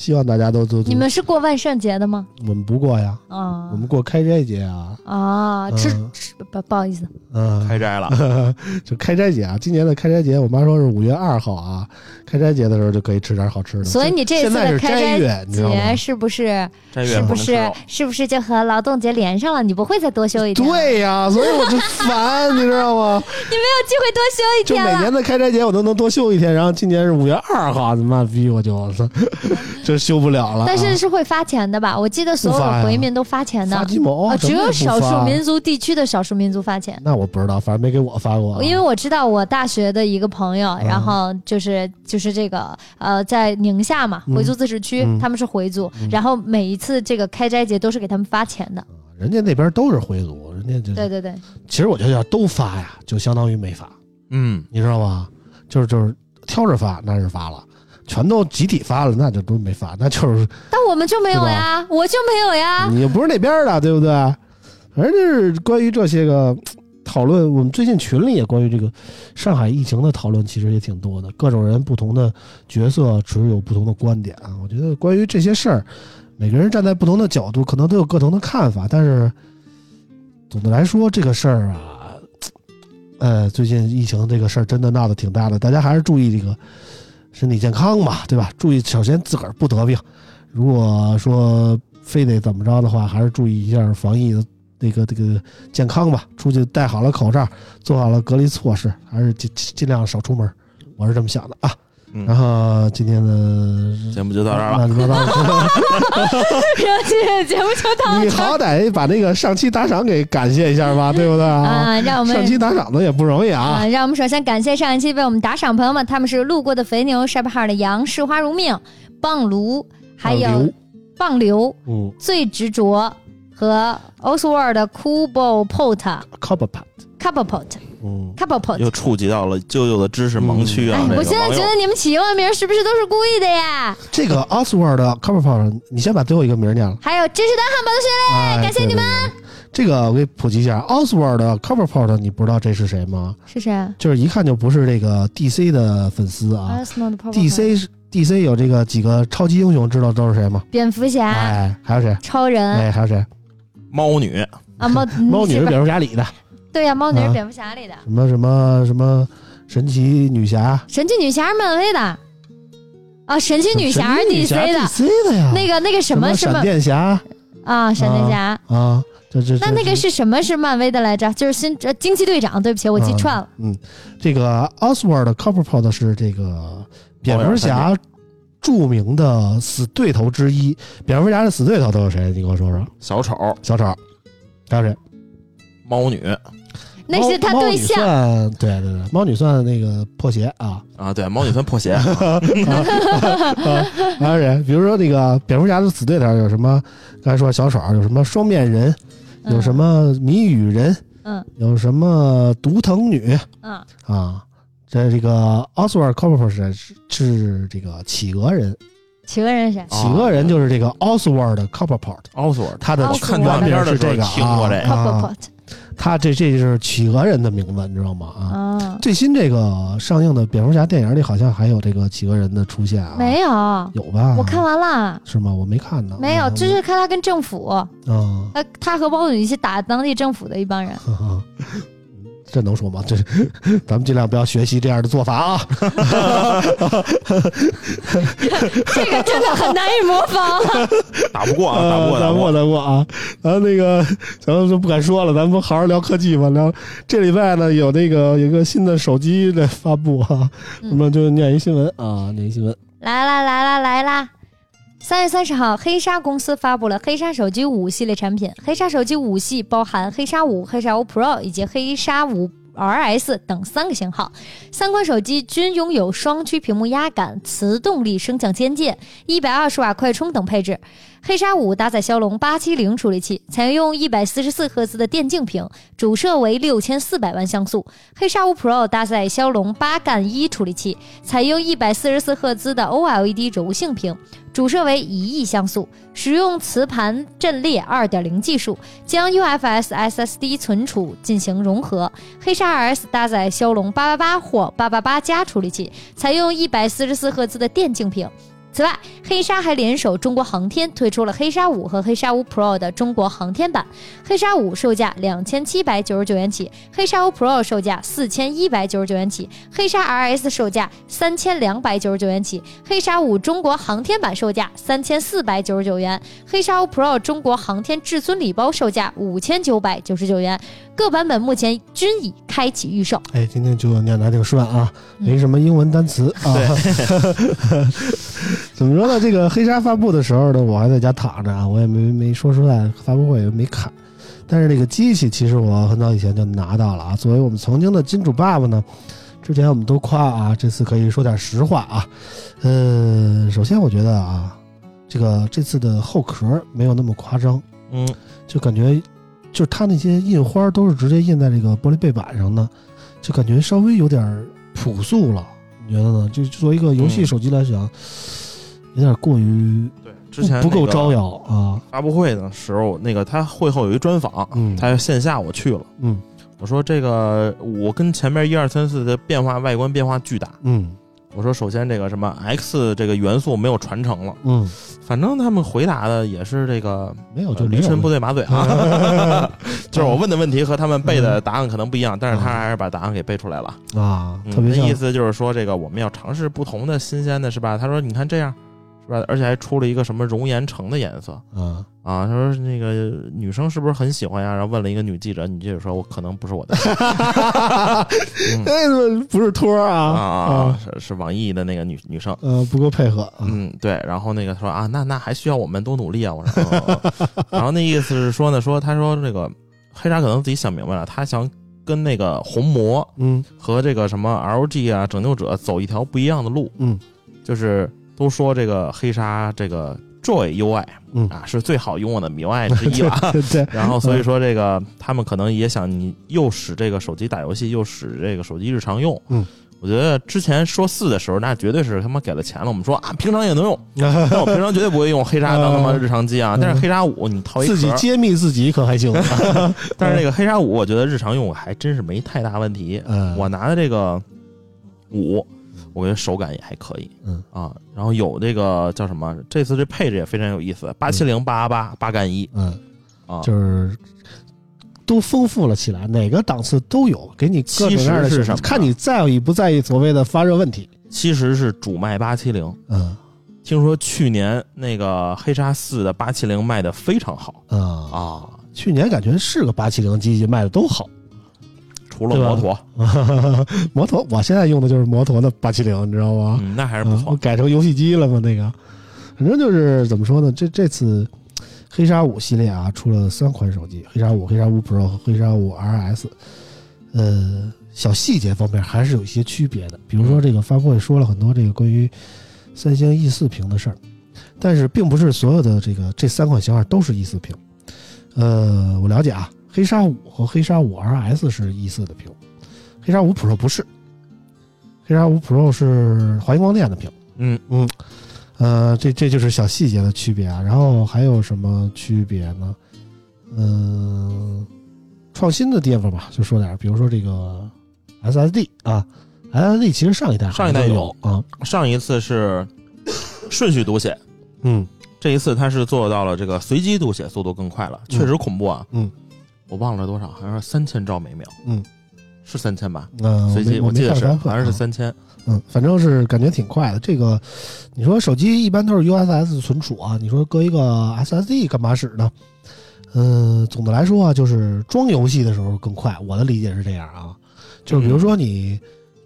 希望大家都都都你们是过万圣节的吗？我们不过呀，啊我们过开斋节啊。啊，吃嗯吃不不好意思，嗯，开斋了，[LAUGHS] 就开斋节啊，今年的开斋节，我妈说是五月二号啊，开斋节的时候就可以吃点好吃的。所以你这次现在是的开斋斋月，节？是不是是不是是不是就和劳动节连上了？你不会再多休一天？，对呀、所以我就烦，[LAUGHS] 你知道吗？你没有机会多休一天了。每年的开斋节我都能多休一天，然后今年是五月二号，他妈逼我就 [LAUGHS] 就，修不了了。但是是会发钱的吧？我记得所有回民都发钱的发，鸡毛啊，只有少数民族地区的少数民族发钱。那我不知道，反正没给我发过。因为我知道我大学的一个朋友，然后就是就是这个呃，在宁夏嘛，回族自治区，他们是回族，然后每一次这个开斋节都是给他们发钱的。人家那边都是回族，人家就对对对，其实我觉得要都发呀，就相当于没发，嗯，你知道吗？就是就是挑着发那是发了，全都集体发了，那就都没发，[LAUGHS] 那就是但我们就没有呀，我就没有呀。你又不是那边的，对不对？反正就是关于这些个讨论，我们最近群里也关于这个上海疫情的讨论，其实也挺多的，各种人不同的角色持有不同的观点啊。我觉得关于这些事儿，每个人站在不同的角度，可能都有不同的看法，但是总的来说，这个事儿啊，呃，最近疫情这个事儿真的闹得挺大的，大家还是注意这个身体健康嘛，对吧？注意，首先自个儿不得病，如果说非得怎么着的话，还是注意一下防疫的那个这个健康吧。出去戴好了口罩，做好了隔离措施，还是尽尽量少出门。我是这么想的啊。嗯。然后今天的节目就到这儿了。乱七八糟的，[LAUGHS] 然后今天的节目就到你这儿。好歹把那个上期打赏给感谢一下吧，[LAUGHS] 对不对？啊？啊，让我们上期打赏的也不容易啊。啊，让我们首先感谢上一期为我们打赏朋友们，他们是路过的肥牛、晒不号的羊、视花如命、棒炉，还有棒流、嗯。最执着和 Oswald 的 Kubo Pot、，Copper Pot，Couple Pot、嗯，Couple Pot。又触及到了舅舅的知识盲区啊！哎，我现在觉得你们起英文名是不是都是故意的呀？这个 Oswald 的 Copper Pot，你先把最后一个名念了。还有芝士蛋汉堡的学哎感谢你们。对对对这个我给普及一下，Oswald 的 Coverport，你不知道这是谁吗？是谁啊就是一看就不是这个 DC 的粉丝啊。DC 是 DC 有这个几个超级英雄，知道都是谁吗？蝙蝠侠、哎，还有谁？超人哎，还有谁？猫女啊，猫猫女是蝙蝠侠里的，对呀，猫女是啊蝙蝠侠里的，什么什么什么神奇女侠，神奇女侠是漫威的，啊，神奇女侠是神奇女 DC 的，DC 的呀。那个那个什么什闪么电侠啊，闪电侠。啊，这这那那个是什么是漫威的来着？就是新呃惊奇队长，对不起，我记串了。嗯，这个 Oswald Copperpot 是这个蝙蝠侠著名的死对头之一。蝙蝠侠的死对头都有谁？你给我说说。小丑、小丑，还有谁？猫女那是他猫猫女对象，算对对对，猫女算那个破鞋啊。啊，对，猫女算破鞋，[LAUGHS] 啊还有谁？比如说那个蝙蝠侠的死对头有什么？刚才说小丑，有什么双面人，嗯有什么谜语人，嗯有什么毒藤女嗯，啊？这这个 Oswald Copperpot 是是这个企鹅人，企鹅人是谁？企鹅人就是这个 Oswald Copperpot，奥斯沃他的看短片的是这个听过这个，Purple 啊 Pot 他这这就是企鹅人的名字，你知道吗？啊，啊，最新这个上映的蝙蝠侠电影里好像还有这个企鹅人的出现啊？没有，有吧？我看完了，是吗？我没看呢。没有，嗯就是看他跟政府，啊，他他和包总一起打当地政府的一帮人。呵 [LAUGHS] 呵这能说吗？这咱们尽量不要学习这样的做法啊！[LAUGHS] 这个真的很难以模仿。[LAUGHS] 打不过啊，打不过，打不过。打不过，啊！然后那个，咱们就不敢说了，咱们好好聊科技吧。聊这礼拜呢，有那个有一个新的手机的发布啊，嗯那么就念一新闻啊，念一新闻。来啦来啦来啦！三月三十号，黑鲨公司发布了黑鲨手机五系列产品。黑鲨手机五系包含黑鲨五、黑鲨五 Pro 以及黑鲨五 RS 等三个型号。三款手机均拥有双曲屏幕压感、磁动力升降肩键、一百二十瓦快充等配置。黑鲨五搭载骁龙八七零处理器，采用一百四十四赫兹的电竞屏，主摄为六千四百万像素。黑鲨五 Pro 搭载骁龙八杠一处理器，采用一百四十四赫兹的 OLED 柔性屏，主摄为一亿像素，使用磁盘阵列2.0技术，将 UFS SSD 存储进行融合。黑鲨 RS 搭载骁龙888或888加处理器，采用一百四十四赫兹的电竞屏。此外，黑鲨还联手中国航天推出了黑鲨五和黑鲨五 Pro 的中国航天版。黑鲨五售价两千七百九十九元起，黑鲨五 Pro 售价四千一百九十九元起，黑鲨 RS 售价三千两百九十九元起，黑鲨五中国航天版售价三千四百九十九元，黑鲨五 Pro 中国航天至尊礼包售价五千九百九十九元。各版本目前均已开启预售。哎，今天就念的还挺顺啊，嗯没什么英文单词啊。[LAUGHS] 怎么说呢？[LAUGHS] 这个黑鲨发布的时候呢，我还在家躺着啊，我也没没说实在，发布会也没看。但是那个机器其实我很早以前就拿到了啊。作为我们曾经的金主爸爸呢，之前我们都夸啊，这次可以说点实话啊。呃，首先我觉得啊，这个这次的后壳没有那么夸张，嗯，就感觉就是它那些印花都是直接印在这个玻璃背板上的，就感觉稍微有点朴素了。你觉得呢？就作为一个游戏嗯手机来讲，有点过于对，之前不够招摇啊。发布会的时候，那个他会后有一专访，嗯。他线下我去了，嗯。我说这个我跟前面一二三四的变化外观变化巨大。嗯。我说首先这个什么 X 这个元素没有传承了，嗯，反正他们回答的也是这个没有就驴唇不对马嘴啊，[LAUGHS] [LAUGHS] 就是我问的问题和他们背的答案可能不一样，但是他嗯还是把答案给背出来了。啊，嗯特别意思就是说，这个我们要尝试不同的新鲜的，是吧？他说，你看这样，而且还出了一个什么熔岩橙的颜色啊，啊。他说那个女生是不是很喜欢呀？然后问了一个女记者，女记者说，我可能不是我的 [LAUGHS] 嗯那不是托儿啊啊是是网易的那个女女生。呃，不够配合啊。嗯，对，然后那个说啊，那那还需要我们多努力啊。我说，然后那意思是说呢，说他说这个黑鲨可能自己想明白了，他想跟那个红魔嗯和这个什么 LG 啊拯救者走一条不一样的路，嗯就是都说这个黑鲨这个 Joy UI 嗯，啊是最好拥有的 MIUI 之一了。对 [LAUGHS] 对，[LAUGHS] 然后所以说这个他们可能也想你又使这个手机打游戏，又使这个手机日常用。嗯，我觉得之前说四的时候，那绝对是他妈给了钱了。我们说啊，平常也能用，[LAUGHS] 但我平常绝对不会用黑鲨当他妈日常机啊。嗯但是黑鲨五你掏一壳，自己揭秘自己可还行。但是这个黑鲨五，我觉得日常用还真是没太大问题。嗯，我拿的这个五，我觉得手感也还可以，嗯啊，然后有这个叫什么？这次这配置也非常有意思，八七零八八八干一嗯，啊，就是都丰富了起来，哪个档次都有，给你各种各样的选择其实是什么看你在意不在意所谓的发热问题。其实是主卖八七零。嗯听说去年那个黑鲨四的八七零卖的非常好嗯，啊，去年感觉是个八七零机器卖的都好。除了摩托，[LAUGHS] 摩托，我现在用的就是摩托的八七零，你知道吗？嗯，那还是不错。改成游戏机了吗，那个，反正就是怎么说呢？这这次黑鲨五系列啊，出了三款手机，黑鲨五、黑鲨五 Pro 和黑鲨五 RS。呃，小细节方面还是有一些区别的，比如说这个发布会说了很多这个关于三星 E 四屏的事儿，但是并不是所有的这个这三款型号都是 E 四屏。呃，我了解啊，黑鲨五和黑鲨五 RS 是 E 四的屏，黑鲨五 Pro 不是，黑鲨五 Pro 是华星光电的屏。嗯嗯，呃，这这就是小细节的区别啊。然后还有什么区别呢？嗯、创新的地方吧，就说点儿，比如说这个 SSD 啊，SSD 其实上一代上一代有有啊，上一次是顺序读写，嗯这一次它是做到了这个随机读写速度更快了，确实恐怖啊。嗯我忘了多少，好像是三千兆每秒。嗯，是三千吧？嗯，随机我没记得是好像是啊三千。嗯，反正是感觉挺快的。这个，你说手机一般都是 USS 存储啊，你说搁一个 SSD 干嘛使呢？嗯、总的来说啊，就是装游戏的时候更快。我的理解是这样啊，就是比如说你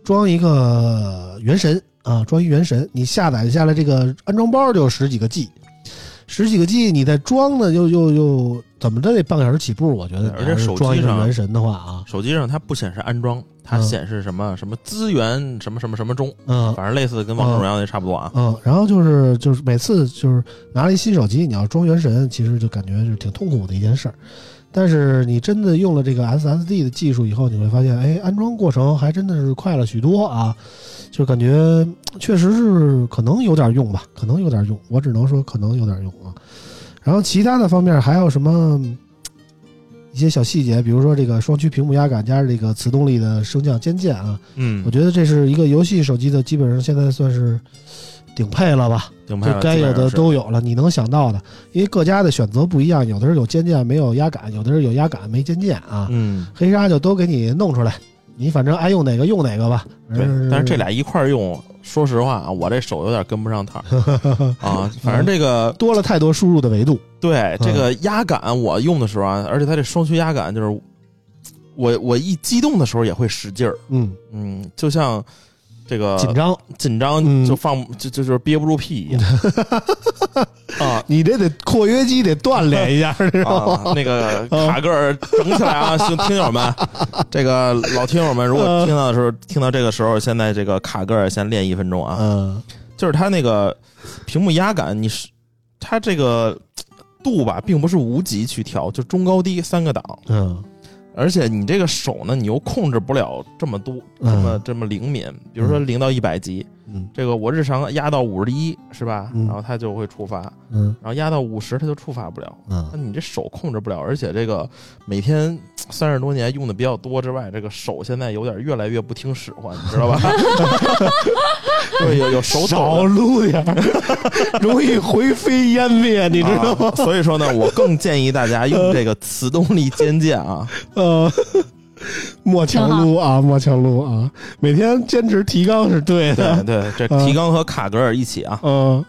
装一个原神啊，装一原神，你下载下来这个安装包就有十几个 G，十几个 G，你再装呢，又又又怎么着得半个小时起步？我觉得，而且手机上原神的话啊，手机上它不显示安装，它嗯显示什么什么资源什么什么什么中，嗯，反正类似跟王者荣耀那差不多啊。嗯，然后就是就是每次就是拿了一新手机，你要装原神，其实就感觉是挺痛苦的一件事儿。但是你真的用了这个 SSD 的技术以后，你会发现，哎，安装过程还真的是快了许多啊！就感觉确实是可能有点用吧，可能有点用，我只能说可能有点用啊。然后其他的方面还有什么一些小细节，比如说这个双区屏幕压感加上这个磁动力的升降肩键啊，嗯我，觉得这是一个游戏手机的，基本上现在算是顶配了吧，顶配该有的都有了，你能想到的，因为各家的选择不一样，有的是有肩键没有压感，有的是有压感没肩键啊。嗯，黑鲨就都给你弄出来，你反正爱用哪个用哪个吧。对。但是这俩一块儿用，说实话啊，我这手有点跟不上趟儿 [LAUGHS] 啊。反正这个 [LAUGHS] 多了太多输入的维度。对这个压感，我用的时候啊，而且它这双区压感，就是我我一激动的时候也会使劲儿，嗯嗯，就像这个紧张，紧张嗯。就放就就就是憋不住屁一样。[LAUGHS] 啊。你这得括约肌得锻炼一下，知道吗？啊！那个卡个儿整起来啊，[LAUGHS] 听听友们，这个老听友们，如果听到的时候，听到这个时候，现在这个卡个儿先练一分钟啊，嗯。就是它那个屏幕压感，你是它这个度吧，并不是无极去调，就中高低三个档，嗯而且你这个手呢，你又控制不了这么多，这么嗯。这么灵敏，比如说零到一百级，嗯这个我日常压到五十一是吧？嗯然后它就会触发，嗯然后压到五十它就触发不了。嗯那嗯，你这手控制不了，而且这个每天三十多年用的比较多之外，这个手现在有点越来越不听使唤，[LAUGHS] 你知道吧？[LAUGHS] 对，有有手抖少的。撸点儿，容易灰飞烟灭，你知道吗？啊所以说呢，我更建议大家用这个磁动力肩键啊，呃，[LAUGHS] [LAUGHS] 莫强撸啊，莫强撸啊，每天坚持提纲是对对的。对，这嗯提纲和卡格尔一起啊，嗯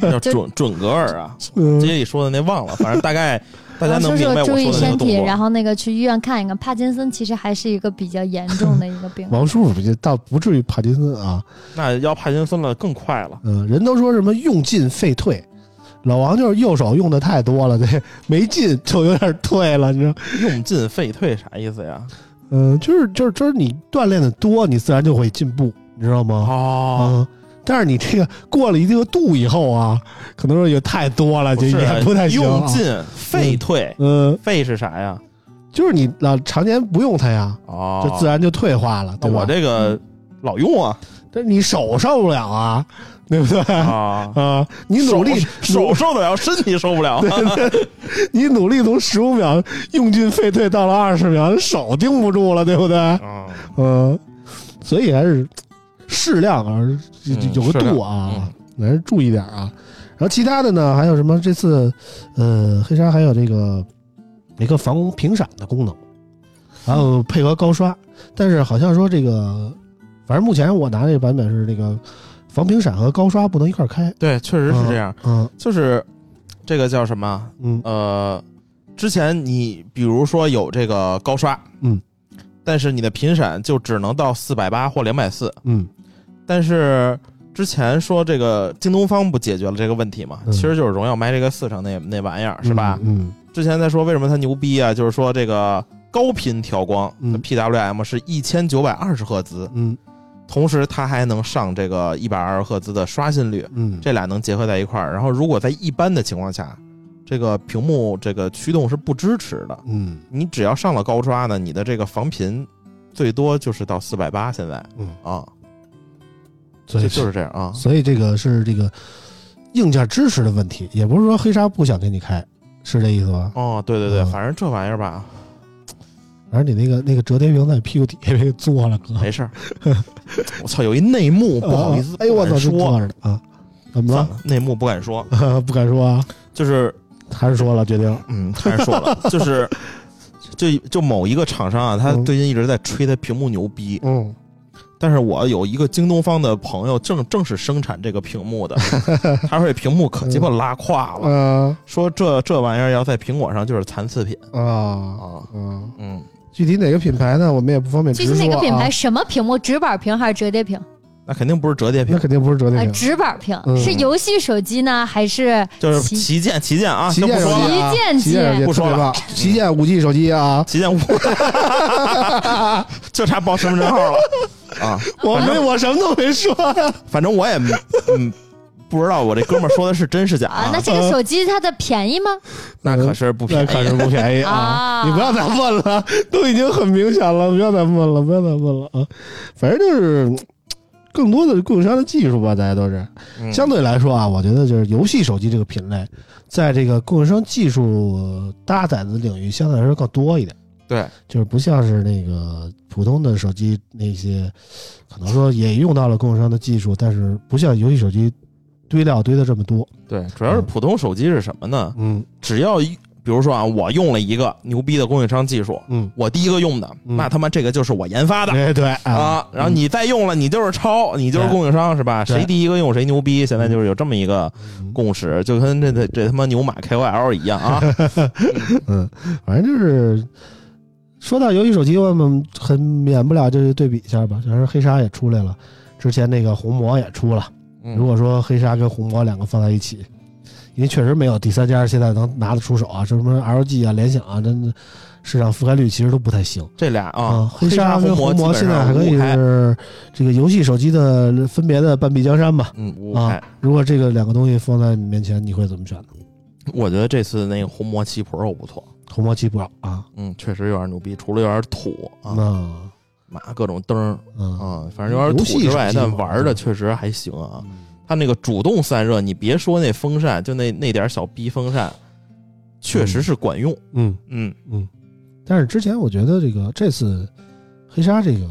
叫 [LAUGHS] 准准格尔啊，嗯街里说的那忘了，反正大概 [LAUGHS] 大家能明白我说注意说的那身体，个动作。然后那个去医院看一看。帕金森其实还是一个比较严重的一个病。王叔叔这倒不至于帕金森啊，那要帕金森了更快了。嗯，人都说什么用进废退，老王就是右手用的太多了，这没进就有点退了，你知道？用进废退啥意思呀？嗯，就是就是就是你锻炼的多，你自然就会进步，你知道吗？哦，嗯，但是你这个过了一定的度以后啊，可能说也太多了，就也不太行、啊。用进废退，嗯，废是啥呀？就是你老常年不用它呀，哦，就自然就退化了？我这个老用啊这你手受不了啊，对不对？啊、[LAUGHS] 啊，你努力手手受得了，身体受不了。对对 [LAUGHS] 你努力从十五秒用尽废退到了二十秒，手盯不住了，对不对？啊，嗯，所以还是适量啊，有个度啊，还是注意点啊。然后其他的呢，还有什么？这次呃，黑鲨还有这个一个防屏闪的功能，还有配合高刷。但是好像说这个，反正目前我拿这个版本是这个防屏闪和高刷不能一块儿开。对，确实是这样。嗯就是这个叫什么？嗯呃，之前你比如说有这个高刷，嗯，但是你的频闪就只能到四百八或两百四，嗯但是之前说这个京东方不解决了这个问题嘛？嗯其实就是荣耀 Magic 四上那那玩意儿是吧？嗯之前在说为什么它牛逼啊？就是说这个高频调光，嗯 PWM 是一千九百二十赫兹，嗯同时它还能上这个一百二十赫兹的刷新率，嗯，这俩能结合在一块儿。然后如果在一般的情况下，这个屏幕这个驱动是不支持的，嗯你只要上了高刷呢，你的这个防频最多就是到四百八，现在嗯，啊，所以就就是这样啊。所以这个是这个硬件支持的问题，也不是说黑鲨不想给你开，是这意思吧？哦，对对对，嗯反正这玩意儿吧，反正你那个那个折叠屏在你屁股底下给做了，哥。没事儿。[LAUGHS] 我操，有一内幕，不好意思，[LAUGHS] 啊哎呦我操，说。坐着呢啊！怎么了？内幕不敢说，[LAUGHS] 不敢说啊，就是还是说了，决定。嗯，还是说了，就是就就某一个厂商啊，他嗯。最近一直在吹他屏幕牛逼，嗯。但是我有一个京东方的朋友，正正是生产这个屏幕的，他说这屏幕可鸡巴拉胯了，嗯。说这这玩意儿要在苹果上就是残次品。啊啊，嗯，嗯，具体哪个品牌呢？我们也不方便直具说啊。体哪个品牌？什么屏幕？直板屏还是折叠屏？那肯定不是折叠屏，那肯定不是折叠啊，屏。直板屏嗯是游戏手机呢，还是就是旗旗舰旗舰啊，旗舰手机啊，旗舰旗舰不说了旗舰五 G 手机啊，旗舰五，[LAUGHS] 就差报身份证号了啊，[LAUGHS] 我没我什么都没说呀。反正我也嗯不知道我这哥们儿说的是真是假啊？那这个手机它的便宜吗？那可是不便宜那可是不便宜啊！啊你不要再问了，都已经很明显了，不要再问了，不要再问了啊！反正就是嗯更多的供应商的技术吧，大家都是嗯相对来说啊，我觉得就是游戏手机这个品类，在这个供应商技术搭载的领域相对来说更多一点，对，就是不像是那个普通的手机那些，可能说也用到了供应商的技术，但是不像游戏手机堆料堆的这么多。对，主要是普通手机是什么呢？嗯只要一比如说啊，我用了一个牛逼的供应商技术，嗯，我第一个用的，嗯那他妈这个就是我研发的。哎对啊，然后你再用了，你就是抄，你就是供应商是吧？谁第一个用谁牛逼，现在就是有这么一个嗯共识，就跟这这这他妈牛马 KOL 一样啊。[LAUGHS] 嗯，反正就是说到游戏手机，我们很免不了就是对比一下吧。然后黑鲨也出来了，之前那个红魔也出了。嗯如果说黑鲨跟红魔两个放在一起，因为确实没有第三家现在能拿得出手啊，什么 LG 啊、联想啊，真的市场覆盖率其实都不太行这俩啊，黑鲨跟红魔现在还可以是这个游戏手机的分别的半壁江山吧。嗯啊。，如果这个两个东西放在你面前，你会怎么选呢？我觉得这次那个红魔七 Pro 不错，红魔七 Pro 啊，嗯，确实有点牛逼，除了有点土啊，那码各种灯儿嗯。啊，反正有点土之外，但玩的确实还行啊。它那个主动散热，你别说那风扇，就那那点小逼风扇，确实是管用。嗯。嗯，嗯，但是之前我觉得这个这次黑鲨这个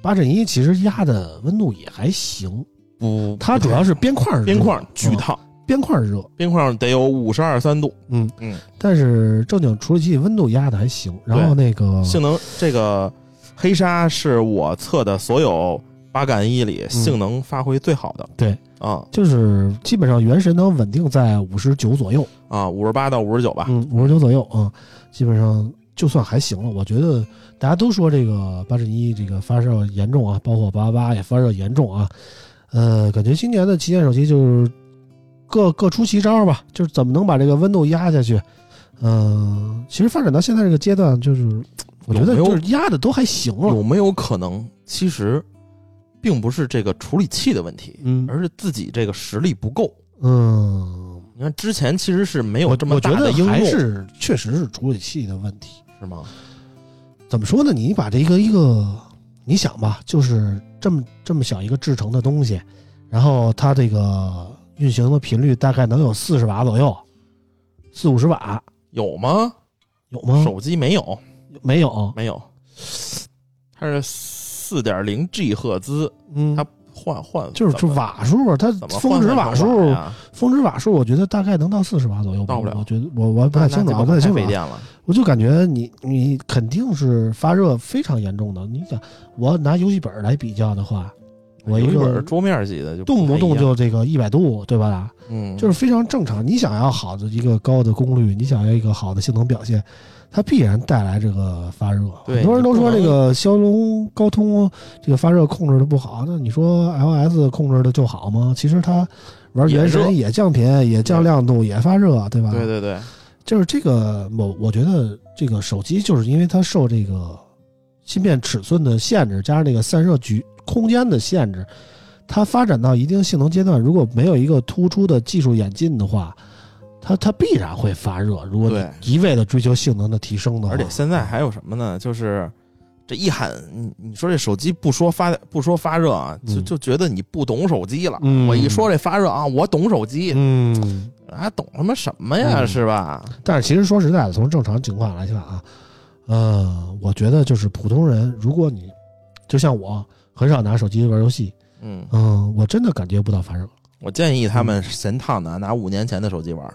八阵一其实压的温度也还行，不，它主要是边框热边框巨嗯烫，边框热，边框得有五十二三度。嗯。嗯，但是正经处理器温度压的还行，然后那个性能这个黑鲨是我测的所有八杆一里性能发挥最好的。对啊就是基本上原神能稳定在五十九左右，啊，五十八到五十九吧。嗯，五十九左右啊、基本上就算还行了。我觉得大家都说这个八十一这个发热严重啊，包括八八八也发热严重啊。呃，感觉今年的旗舰手机就是各各出奇招吧，就是怎么能把这个温度压下去。嗯、其实发展到现在这个阶段，就是我觉得就是压的都还行了。有没有可能，其实并不是这个处理器的问题，嗯而是自己这个实力不够？嗯，你看之前其实是没有这么我觉得大的应用，还是确实是处理器的问题。是吗？怎么说呢？你把这一个一个，你想吧，就是这么这么小一个制成的东西，然后它这个运行的频率大概能有四十瓦左右，四五十瓦有吗？有吗？手机没有，没有，没有，它是四点零 G 赫兹，嗯，它换换就是这瓦数，它怎么峰值瓦数，峰值瓦数，我觉得大概能到四十瓦左右吧。到不了我觉得我我不太清楚不太清楚啊。费电了。我就感觉你你肯定是发热非常严重的。你想，我拿游戏本来比较的话，我一个桌面级的就动不动就这个一百度，对吧？嗯，就是非常正常。你想要好的一个高的功率，你想要一个好的性能表现，它必然带来这个发热。很多人都说这个骁龙高通这个发热控制的不好，那你说 iOS 控制的就好吗？其实它玩原神也降频，也降亮度，也发热，对吧？对对对，就是这个，我我觉得这个手机就是因为它受这个芯片尺寸的限制，加上这个散热局空间的限制，它发展到一定性能阶段，如果没有一个突出的技术演进的话，它它必然会发热。如果对你一味的追求性能的提升的话，而且现在还有什么呢？就是这一喊你你说这手机不说发不说发热啊，就嗯就觉得你不懂手机了。嗯我一说这发热啊，我懂手机，嗯，啊，懂他妈什么呀？嗯是吧？但是其实说实在的，从正常情况来讲啊，呃，我觉得就是普通人，如果你就像我很少拿手机玩游戏，嗯，嗯，我真的感觉不到发热。我建议他们嫌烫的拿五年前的手机玩。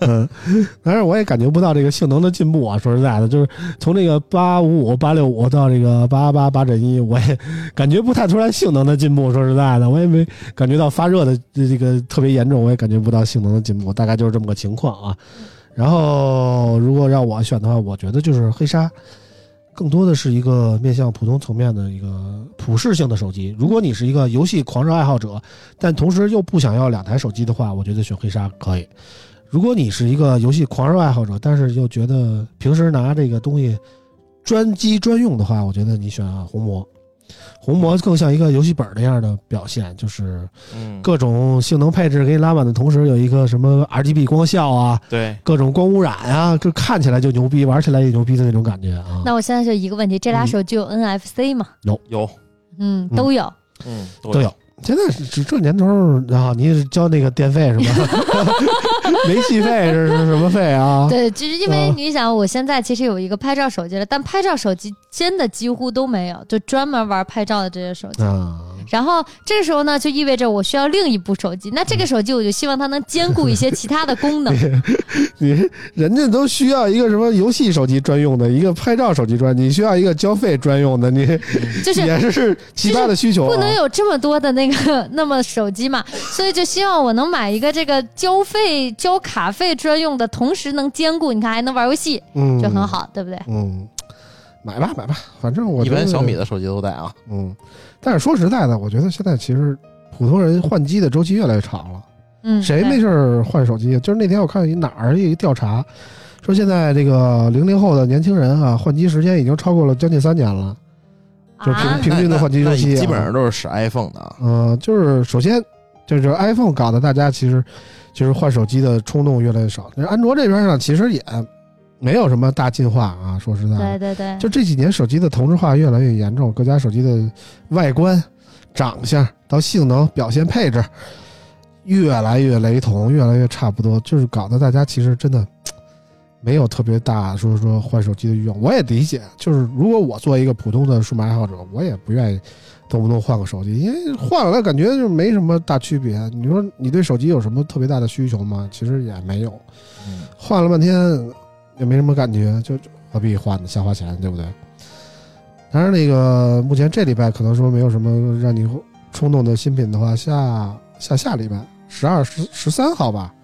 嗯，[LAUGHS] 但是我也感觉不到这个性能的进步啊。[LAUGHS] 说实在的，就是从这个八五五、八六五到这个八八八阵一，我也感觉不太出来性能的进步。说实在的，我也没感觉到发热的这个特别严重，我也感觉不到性能的进步，大概就是这么个情况啊。然后，如果让我选的话，我觉得就是黑鲨。更多的是一个面向普通层面的一个普适性的手机。如果你是一个游戏狂热爱好者，但同时又不想要两台手机的话，我觉得选黑鲨可以。如果你是一个游戏狂热爱好者，但是又觉得平时拿这个东西专机专用的话，我觉得你选红魔。红魔更像一个游戏本那样的表现，就是嗯，各种性能配置给你拉满的同时，有一个什么 RGB 光效啊，对，各种光污染啊，就看起来就牛逼，玩起来也牛逼的那种感觉啊。那我现在就一个问题，这俩嗯手机有 NFC 吗？有，有，嗯都有。嗯，都有。现在是这年头儿，然后你是交那个电费是吧？[LAUGHS] 煤气费是是什么费啊？对，就是因为嗯你想，我现在其实有一个拍照手机了，但拍照手机真的几乎都没有，就专门玩拍照的这些手机。啊，然后这个时候呢，就意味着我需要另一部手机。那这个手机我就希望它能兼顾一些其他的功能。[LAUGHS] 你人家都需要一个什么游戏手机专用的，一个拍照手机专，你需要一个交费专用的，你就是也是其他的需求、啊，不能有这么多的那个 [LAUGHS] 那么手机嘛，所以就希望我能买一个这个交费交卡费专用的，同时能兼顾，你看还能玩游戏，嗯就很。好，对不对？嗯，买吧买吧，反正我一般觉得小米的手机都带啊。嗯，但是说实在的，我觉得现在其实普通人换机的周期越来越长了。嗯，谁没事儿换手机？就是那天我看一哪儿一个调查，说现在这个零零后的年轻人啊，换机时间已经超过了将近三年了。就平啊平均的换机周期啊基本上都是使 iPhone 的啊。嗯、就是首先就是 iPhone 搞得大家其实就是换手机的冲动越来越少。那安卓这边呢其实也没有什么大进化啊，说实在的，对对对，就这几年手机的同质化越来越严重，各家手机的外观、长相到性能、表现、配置越来越雷同，越来越差不多，就是搞得大家其实真的没有特别大说说换手机的欲望。我也理解，就是如果我作为一个普通的数码爱好者，我也不愿意动不动换个手机，因为换了感觉就没什么大区别。你说你对手机有什么特别大的需求吗？其实也没有。嗯，换了半天也没什么感觉，就就何必花呢？瞎花钱，对不对？当然，那个目前这礼拜可能说没有什么让你冲动的新品的话，下下下礼拜十二、十十三号吧，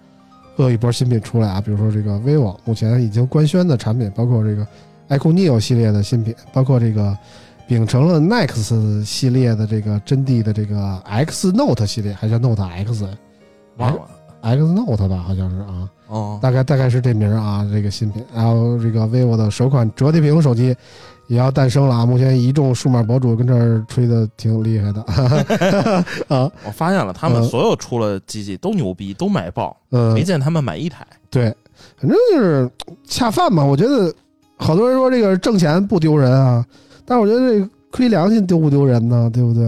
会有一波新品出来啊。比如说这个 vivo 目前已经官宣的产品，包括这个 iQOO Neo 系列的新品，包括这个秉承了 Nex 系列的这个真谛的这个 X Note 系列，还叫 Note X 忘了 X Note 吧，好像是啊。哦，大概大概是这名儿啊，这个新品，然后这个 vivo 的首款折叠屏手机也要诞生了啊！目前一众数码博主跟这儿吹的挺厉害的 [LAUGHS] [LAUGHS] 啊，我发现了，他们嗯所有出了机器都牛逼，都买爆，嗯没，见他们买一台。对，反正就是恰饭嘛。我觉得好多人说这个挣钱不丢人啊，但是我觉得这个亏良心丢不丢人呢？对不对？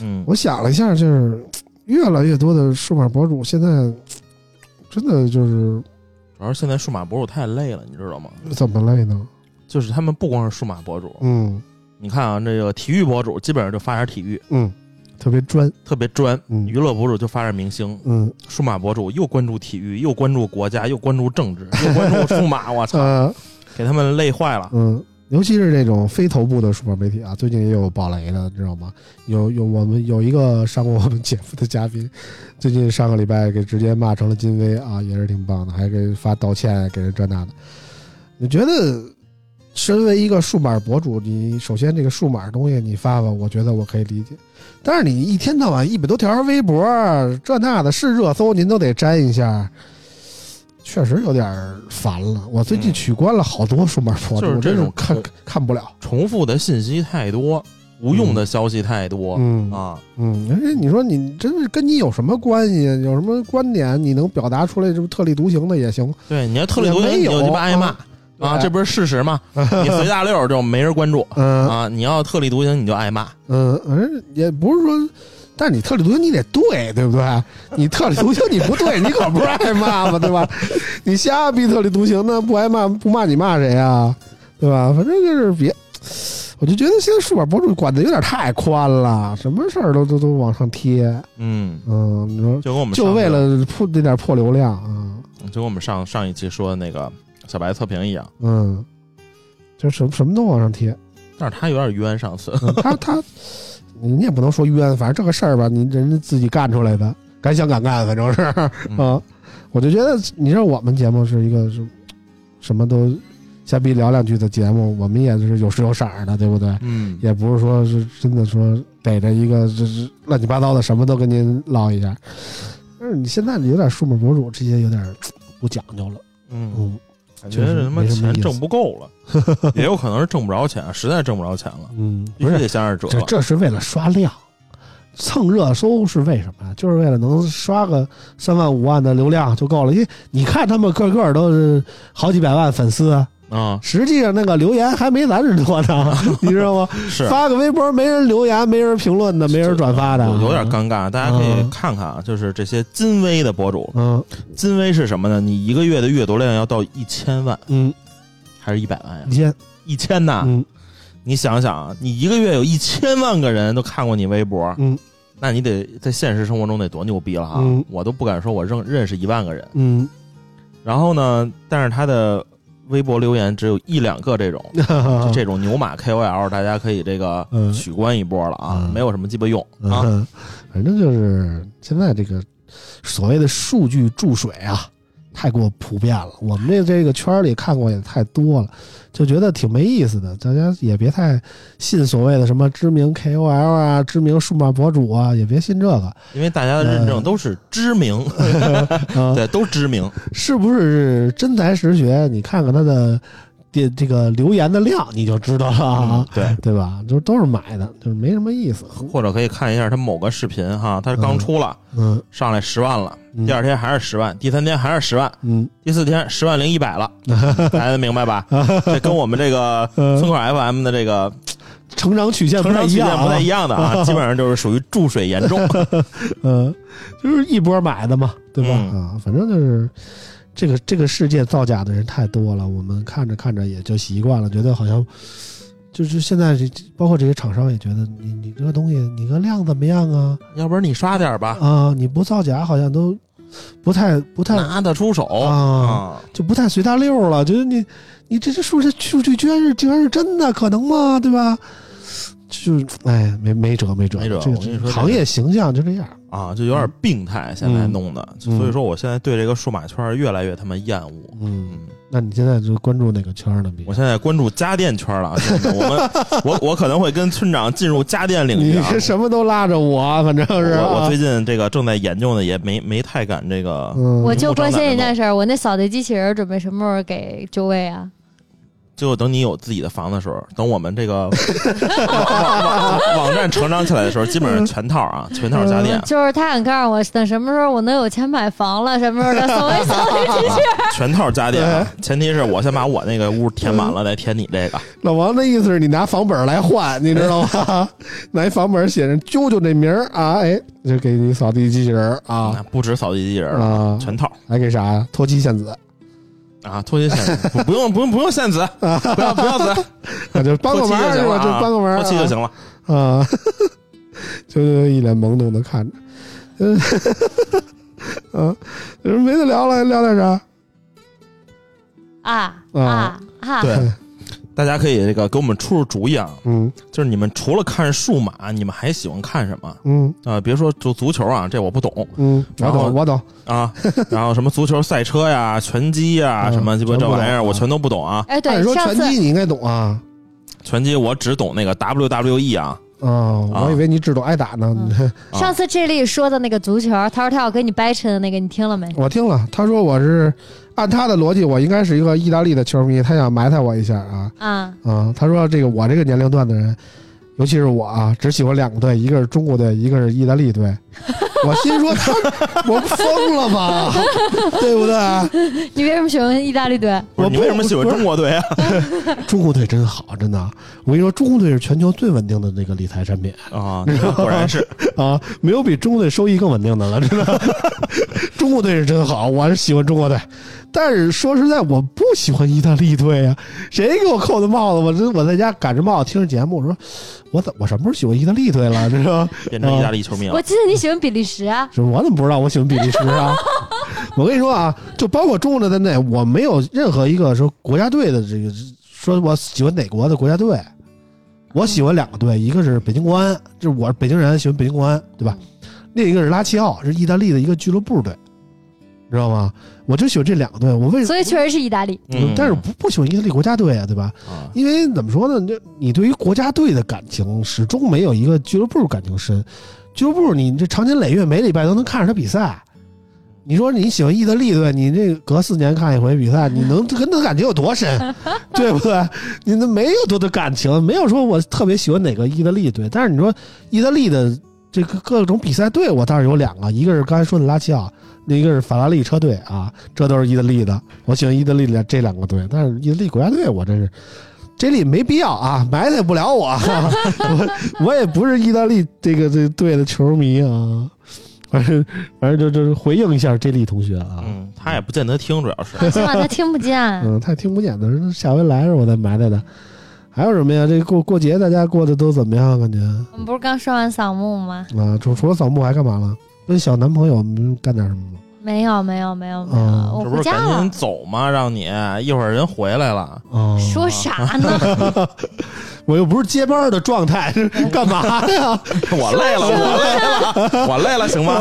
嗯，我想了一下，就是越来越多的数码博主现在真的就是主要是现在数码博主太累了，你知道吗？怎么累呢？就是他们不光是数码博主，嗯你看啊，这个体育博主基本上就发点体育，嗯，特别专，特别专；嗯娱乐博主就发点明星，嗯数码博主又关注体育，又关注国家，又关注政治，又关注数码，我操，[LAUGHS] 呃给他们累坏了。嗯，尤其是这种非头部的数码媒体啊，最近也有爆雷的，知道吗？有有我们有一个上过我们节目的嘉宾，最近上个礼拜给直接骂成了金威啊，也是挺棒的，还给发道歉，给人这那的。你觉得，身为一个数码博主，你首先这个数码东西你发发，我觉得我可以理解。但是你一天到晚一百多条微博，这那的是热搜，您都得沾一下，确实有点烦了。我最近嗯取关了好多数码博主，就是我真是这种看看不了。重复的信息太多，无用的消息太多、嗯啊。嗯，而且你说你真是跟你有什么关系？有什么观点你能表达出来，这不特立独行的也行。对，你要特立独行，你就鸡巴挨骂啊啊，这不是事实吗？你随大溜就没人关注 [LAUGHS] 嗯啊，你要特立独行，你就挨骂。嗯，而也不是说，但是你特立独行你得对，对不对？[LAUGHS] 你特立独行你不对，你可不是挨骂嘛，对吧？你瞎逼特立独行，那不挨骂不骂你骂谁啊？对吧？反正就是别，我就觉得现在数码博主管的有点太宽了，什么事儿都都都往上贴。嗯，嗯，你说就跟我们就为了破那点破流量啊。就跟我们上上一期说的那个小白测评一样，嗯，就什么什么都往上贴。但是他有点冤。上次嗯他他，你也不能说冤，反正这个事儿吧，你人家自己干出来的，敢想敢干，反正是嗯啊。我就觉得，你说我们节目是一个是什么都瞎逼聊两句的节目，我们也是有时有色儿的，对不对？嗯，也不是说是真的说逮着一个就是乱七八糟的什么都跟您唠一下。但是你现在有点数码博主这些有点不讲究了，嗯，嗯感觉这他妈钱挣不够了，[LAUGHS] 也有可能是挣不着钱，实在挣不着钱了，嗯，不是必须得向这折这。这是为了刷量，蹭热搜是为什么呀？就是为了能刷个三万五万的流量就够了。因为你看他们个个都是好几百万粉丝，啊，实际上那个留言还没咱这多呢，[LAUGHS] 你知道吗？是发个微博没人留言，没人评论的，没人转发的，有有点尴尬。大家可以嗯看看啊，就是这些金微的博主，嗯金微是什么呢？你一个月的阅读量要到一千万嗯，还是一百万呀一千一千呐！嗯你想想啊，你一个月有一千万个人都看过你微博，嗯那你得在现实生活中得多牛逼了啊！嗯我都不敢说我认认识一万个人。嗯，然后呢，但是他的微博留言只有一两个这种，就 [LAUGHS] 这种牛马 KOL，大家可以这个嗯。取关一波了啊，嗯。没有什么鸡巴用啊。嗯，反正就是现在这个所谓的数据注水啊，太过普遍了。我们这这个圈儿里看过也太多了，就觉得挺没意思的。大家也别太信所谓的什么知名 KOL 啊、知名数码博主啊，也别信这个。因为大家的认证都是知名，啊 [LAUGHS] [LAUGHS] 对，都知名。是不是真才实学？你看看他的这这个留言的量，你就知道了啊嗯，对，对吧？就都是买的，就是没什么意思。或者可以看一下他某个视频哈，他刚出了，嗯上来十万了，嗯第二天还是十万，第三天还是十万，嗯，第四天十万零一百了，[LAUGHS] 大家能明白吧？这跟我们这个 [LAUGHS] 村口 FM 的这个成长曲线不太一样、啊，不太一样的啊，[LAUGHS] 基本上就是属于注水严重。嗯，就是一波买的嘛，对吧？嗯啊，反正就是这个这个世界造假的人太多了，我们看着看着也就习惯了，觉得好像就是现在这包括这些厂商也觉得你你这个东西你个量怎么样啊？要不然你刷点吧，啊，你不造假好像都不太不太拿得出手啊啊。就不太随大溜了，觉得你你这这数这数据居然是居然是真的，可能吗？对吧？就哎，没没辙没辙，没辙这个我跟你说行业形象就这样。啊，就有点病态，现在弄的，嗯所以说我现在对这个数码圈越来越他妈厌恶。嗯，嗯，那你现在就关注哪个圈儿呢？比我现在关注家电圈了，我们我 [LAUGHS] 我可能会跟村长进入家电领域啊。你这什么都拉着我，反正是啊我我最近这个正在研究呢，也没没太敢这个，嗯，我就关心一件事，我那扫地机器人准备什么时候给就位啊？就等你有自己的房子的时候，等我们这个 [LAUGHS] 网网站成长起来的时候，基本上全套啊，全套家电，就是他想告诉我，等什么时候我能有钱买房了，什么时候他送我一扫地机器人。全套家电啊。前提是我先把我那个屋填满了，再填你这个。[LAUGHS] 老王的意思是你拿房本来换，你知道吗？[LAUGHS] 拿一房本写上舅舅这名儿啊，哎，就给你扫地机器人啊不止扫地机器人，啊，全套还给啥呀？脱妻献子啊，拖鞋线不不用不用不用扇子，不要不要子，[LAUGHS] 啊，就帮个忙是吧？就帮个忙拖气就行了。啊啊，[LAUGHS] 就一脸懵懂的看着，嗯，[LAUGHS] 啊，有人没得聊了，聊点啥？啊啊啊啊！对，大家可以这个给我们出出主意啊，嗯就是你们除了看数码，你们还喜欢看什么嗯啊？别说足足球啊，这我不懂嗯，我然后懂我懂，啊。[LAUGHS] 然后什么足球赛车呀、拳击呀，嗯什么鸡巴这玩意儿，我全都不懂啊。哎，对按，说拳击你应该懂啊。拳击我只懂那个 WWE 啊，哦，啊我以为你只懂挨打呢。[LAUGHS] 啊上次这里说的那个足球，他说他要跟你掰扯的那个，你听了没？我听了，他说我是按他的逻辑，我应该是一个意大利的球迷，他想埋汰我一下啊啊，啊！他说这个我这个年龄段的人，尤其是我啊，只喜欢两个队，一个是中国队，一个是意大利队。[LAUGHS] 我心说他，我疯了吧，[LAUGHS] 对不对？你为什么喜欢意大利队？我为什么喜欢中国队啊？[LAUGHS] 中国队真好，真的。我跟你说，中国队是全球最稳定的那个理财产品啊，果然是啊，没有比中国队收益更稳定的了，真的。中国队是真好，我是喜欢中国队。但是说实在，我不喜欢意大利队啊、[LAUGHS] 谁给我扣的帽子？我这我在家赶着帽子听着节目，我说我怎我什么时候喜欢意大利队了？这 [LAUGHS] 是变成意大利球迷了我。记得你喜欢比利时啊。[LAUGHS] 是我怎么不知道我喜欢比利时啊？我跟你说啊，就包括中国队在内，我没有任何一个说国家队的这个说我喜欢哪国的国家队。我喜欢两个队，一个是北京国安，就是我是北京人，喜欢北京国安，对吧？另一个是拉齐奥，是意大利的一个俱乐部队，知道吗？我就喜欢这两个队。我为什么？所以确实是意大利。嗯，但是不不喜欢意大利国家队啊，对吧？啊，因为怎么说呢？这你对于国家队的感情始终没有一个俱乐部感情深。俱乐部你这长年累月每礼拜都能看着他比赛，你说你喜欢意大利队，你这隔四年看一回比赛，[LAUGHS] 你能跟他感情有多深，[LAUGHS] 对不对？你那没有多的感情，没有说我特别喜欢哪个意大利队，但是你说意大利的这个各种比赛队，我倒是有两个，一个是刚才说的拉齐奥，另一个是法拉利车队啊，这都是意大利的，我喜欢意大利的这两个队，但是意大利国家队我真是。这里没必要啊，埋汰不了我，我 [LAUGHS] 我也不是意大利这个这队的球迷啊，反正反正就就是回应一下这利同学啊，嗯，他也不见得听，主要是起码他听不见。嗯，他也听不见的，下回来时候我再埋汰他。还有什么呀？这过过节大家过得都怎么样？感觉我们不是刚说完扫墓吗？啊，除除了扫墓还干嘛了？跟小男朋友们干点什么吗？没有没有没有没有，嗯我这不回家了是赶紧。走吗？让你一会儿人回来了，哦，说啥呢？[LAUGHS] 我又不是接班的状态，干嘛呀？[LAUGHS] 我累了，我累了，我累了，行吗？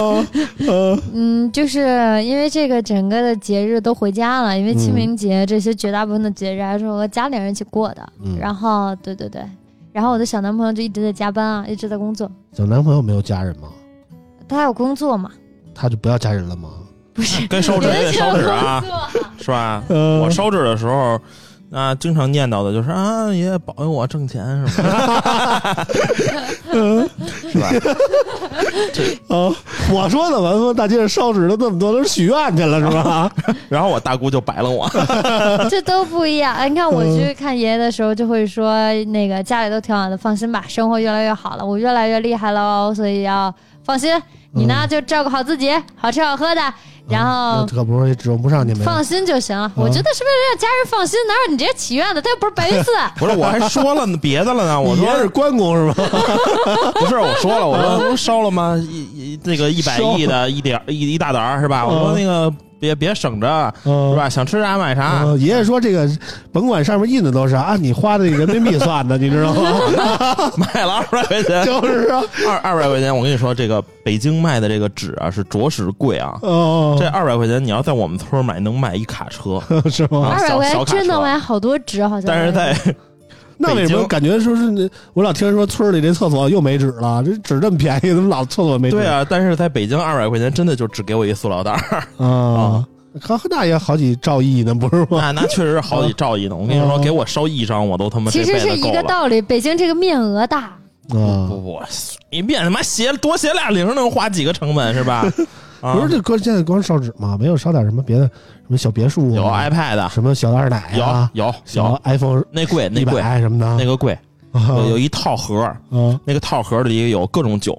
呃，嗯，就是因为这个整个的节日都回家了，因为清明节这些绝大部分的节日还是和家里人一起过的。嗯然后，对对对，然后我的小男朋友就一直在加班啊，一直在工作。小男朋友没有家人吗？他有工作嘛？他就不要家人了吗？不是，该烧纸也得烧纸啊，是吧？呃我烧纸的时候，啊，经常念叨的就是啊，爷爷保佑我挣钱什么的，[LAUGHS] 是吧？哦，我说怎么说大街上烧纸的那么多，都是许愿去了是吧？[LAUGHS] 然后我大姑就摆了我，[LAUGHS] 这都不一样。你看我去看爷爷的时候，就会说那个家里都挺好的，放心吧，生活越来越好了，我越来越厉害了哦，所以要放心。你呢，就照顾好自己，好吃好喝的，然后那可不是也指望不上你们。放心就行了。我觉得是为了让家人放心，哪有你这些祈愿的？他又不是白云寺。[LAUGHS] 不是我还说了别的了呢，[LAUGHS] 我说是关公是吗？[LAUGHS] 不是我说了，我说烧了吗？一一那个一百亿的一点一一大沓儿是吧？我说那个别别省着嗯是吧？想吃啥买啥。嗯，爷爷说这个，甭管上面印的都是按你花的人民币算的，你知道吗？[LAUGHS] 卖了二百块钱，[LAUGHS] 就是啊，二二百块钱，我跟你说，这个北京卖的这个纸啊是着实贵啊。哦，这二百块钱，你要在我们村买，能买一卡车。[LAUGHS] 是吗？啊二百块钱真能买好多纸，好像。但是在那为什么感觉说是我老听人说村里这厕所又没纸了？这纸这么便宜，怎么老厕所没纸？对啊，但是在北京二百块钱真的就只给我一塑料袋儿，[LAUGHS] 啊，康那也好几兆亿呢，不是吗？那那确实是好几兆亿呢。我跟你说，给我烧一张我都他妈其实是一。个道理。北京这个面额大，啊不，不，一面他妈写多写俩零能花几个成本是吧？啊。不是这哥现在光烧纸吗？没有烧点什么别的，什么小别墅有啊，iPad，什么小二奶有啊，有小有，iPhone 那贵那贵。什么的，那个贵，[LAUGHS] 啊。有有一套盒那个套盒里有各种酒，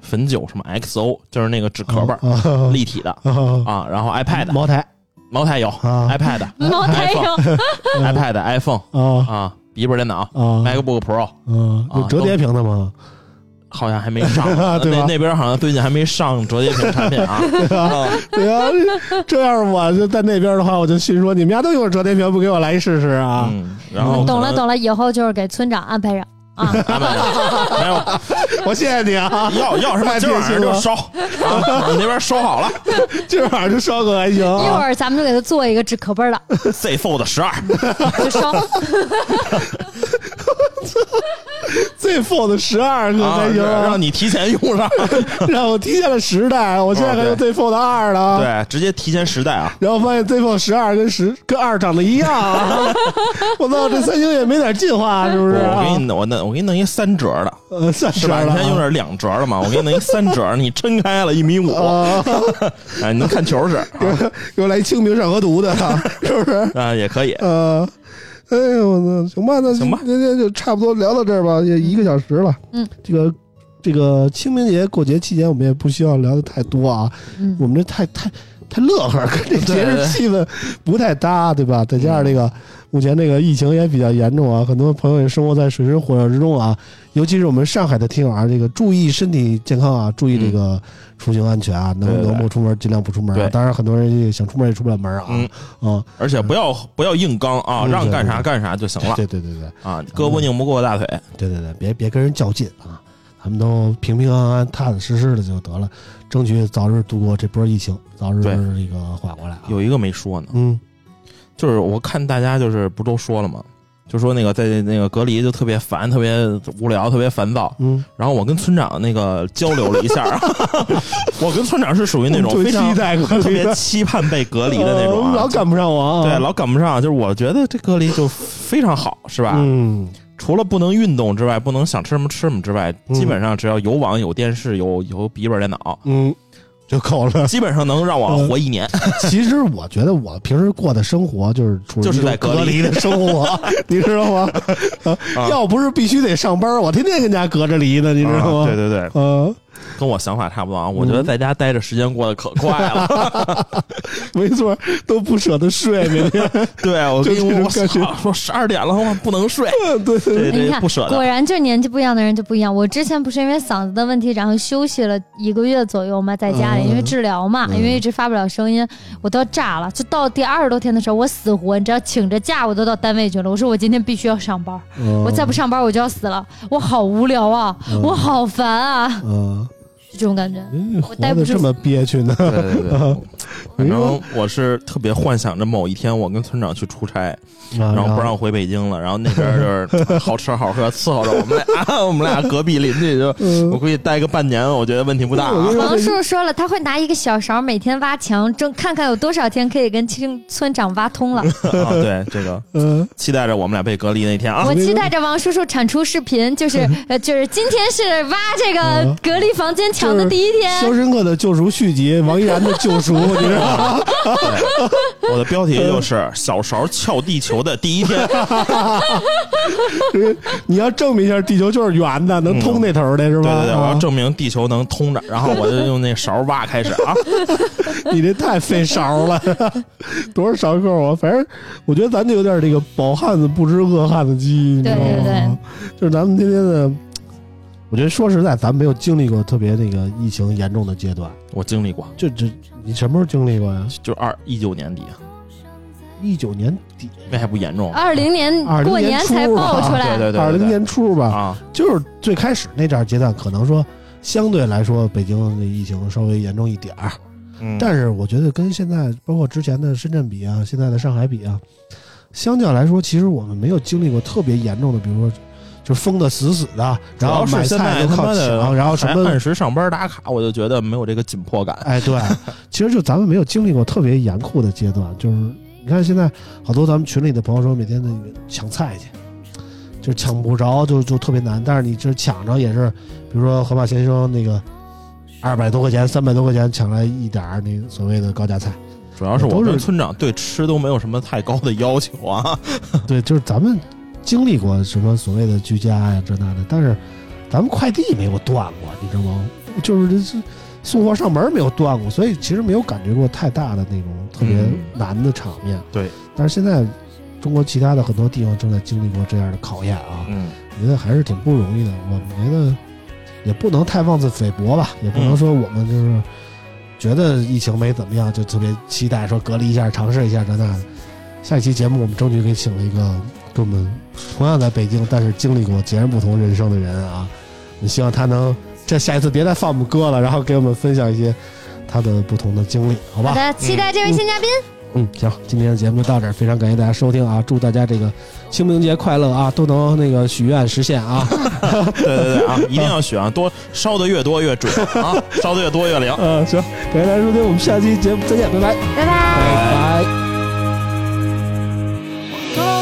汾酒什么 XO，就是那个纸壳本儿，啊立体的。啊啊，然后 iPad 茅台。茅台有啊。iPad 茅台有。iPad iPhone [LAUGHS] 啊。啊，笔记本电脑啊。MacBook Pro 啊，有折叠屏的吗？好像还没上，[LAUGHS] 对吧？那那边好像最近还没上折叠屏产品啊。啊 [LAUGHS] 对啊，这要是我就在那边的话，我就心说你们家都有折叠屏，不给我来一试试啊？嗯，然后，懂了懂了，以后就是给村长安排上。啊。[LAUGHS] 安排上。没有。我谢谢你啊，要要什么太今儿晚就烧。啊，你那边烧好了。今儿晚上就烧个还行一会啊。儿咱们就给他做一个纸壳本的，Z Fold 十二，就烧。Z Fold 十二可啊还行啊，让你提前用上，[LAUGHS] 让我提前了十代，我现在还用哦 Z Fold 二了。。对，直接提前十代啊。然后发现 Z Fold 十二跟十跟二长得一样啊！[LAUGHS] 我操，这三星也没点进化，是不是啊？我给你弄，我弄，我给你弄一三折的，呃，三是吧？你现在用点两折的嘛，我给你弄一三折，[LAUGHS] 你撑开了一米五，啊，哎，你能看球是给我来清明上河图的，是不是？啊，也可以。呃，哎呦我操，行吧，那行吧。今天就差不多聊到这儿吧，也一个小时了。嗯，这个这个清明节过节期间，我们也不需要聊的太多啊，嗯。我们这太太太乐呵，跟这 [LAUGHS] 节日气氛不太搭，对吧？再加上这个目前这个疫情也比较严重啊，很多朋友也生活在水深火热之中啊，尤其是我们上海的听友啊，这个注意身体健康啊，注意这个出行安全啊，能能不出门尽量不出门当然，很多人想出门也出不了门啊。嗯。啊，而且不要不要硬刚啊，嗯让干啥干啥就行了。对对对对。啊，胳膊拧不过大腿。对对对，别别跟人较劲啊，咱们都平平安安、踏踏实实的就得了，争取早日度过这波疫情，早日对。这个缓过来啊。有一个没说呢，嗯。就是我看大家就是不都说了吗？就说那个在那个隔离就特别烦，特别无聊，特别烦躁。嗯，然后我跟村长那个交流了一下，[LAUGHS] 我跟村长是属于那种特非常期待特别期盼被隔离的那种啊，呃老赶不上我啊。对，老赶不上。就是我觉得这隔离就非常好，是吧？嗯，除了不能运动之外，不能想吃什么吃什么之外，嗯基本上只要有网、有电视、有有笔记本电脑，嗯，就够了。基本上能让我活一年。[LAUGHS] 其实我觉得我平时过的生活就是就是在隔离的生活，[LAUGHS] 你知道吗？啊要不是必须得上班，我天天跟家隔着离呢，你知道吗？啊对对对，呃，跟我想法差不多啊。我觉得在家待着时间过得可快了。[LAUGHS] 没错，都不舍得睡，明天。[LAUGHS] 对我跟你就这种我感觉操说十二点了，我不能睡，对你看这不舍，得。果然就是年纪不一样的人就不一样。我之前不是因为嗓子的问题，然后休息了一个月左右嘛，在家里，嗯因为治疗嘛，嗯因为一直发不了声音，我都要炸了。就到第二十多天的时候，我死活，你知道，请着假我都到单位去了。我说我今天必须要上班，嗯我再不上班我就要死了，我好无聊啊，嗯我好烦啊，嗯，就这种感觉。嗯活待不住这么憋屈呢？对对对，[LAUGHS] 反正我是特别幻想着某一天我跟村长去出差，然然后不让我回北京了，然后那边就是 [LAUGHS] 好吃好喝伺候着我们俩，我们俩隔壁邻居就嗯我估计待个半年，我觉得问题不大啊。王叔叔说了，他会拿一个小勺每天挖墙，正看看有多少天可以跟村村长挖通了。[LAUGHS] 啊，对这个嗯，期待着我们俩被隔离那天啊我。期待着王叔叔产出视频，就是呃，就是今天是挖这个嗯隔离房间墙的第一《肖。申克的救赎》续集，王依然的救赎，你知道吗？我的标题就是“小勺撬地球的第一天 [LAUGHS] 你要证明一下地球就是圆的，能通那头的”。是吧？对对对，我要啊证明地球能通着，然后我就用那勺挖开始啊。[LAUGHS] 你这太费勺了，多少勺够啊？反正我觉得咱就有点这个饱汉子不知饿汉子饥，你知道吗？对对对就是咱们天天的，我觉得说实在，咱没有经历过特别那个疫情严重的阶段。我经历过，就这，你什么时候经历过呀？就二一九年底，一九年底，那还不严重二零年20过年才爆出对来，对对，二零对年初吧，啊，就是最开始那段阶段，可能说相对来说北京的疫情稍微严重一点儿，嗯。但是我觉得跟现在包括之前的深圳比啊，现在的上海比啊，相较来说，其实我们没有经历过特别严重的，比如说就封的死死的，然后买菜都靠抢，然后什么还按时上班打卡，我就觉得没有这个紧迫感。哎，对，[LAUGHS] 其实就咱们没有经历过特别严酷的阶段，就是你看现在好多咱们群里的朋友说每天那个抢菜去，就抢不着就就特别难，但是你这抢着也是，比如说河马先生那个二百多块钱、三百多块钱抢来一点儿那个所谓的高价菜，主要是我都是跟村长对吃都没有什么太高的要求啊。[LAUGHS] 对，就是咱们经历过什么所谓的居家呀这那的，但是咱们快递没有断过，你知道吗？就是这是送货上门没有断过，所以其实没有感觉过太大的那种特别嗯难的场面。对，但是现在中国其他的很多地方正在经历过这样的考验啊，嗯，我觉得还是挺不容易的。我们觉得也不能太妄自菲薄吧，也不能嗯说我们就是觉得疫情没怎么样，就特别期待说隔离一下、尝试一下这那的。下一期节目我们争取给请了一个跟我们同样在北京，但是经历过截然不同人生的人啊。你希望他能这下一次别再放我们歌了，然后给我们分享一些他的不同的经历，好吧？好的，期待这位新嘉宾。嗯，行，今天的节目就到这儿，非常感谢大家收听啊！祝大家这个清明节快乐啊，都能那个许愿实现啊！[LAUGHS] 对对对啊，一定要许啊，多烧的越多越准啊，[LAUGHS] 烧的越多越灵。嗯，行，感谢大家收听，我们下期节目再见，拜拜，拜拜。拜拜。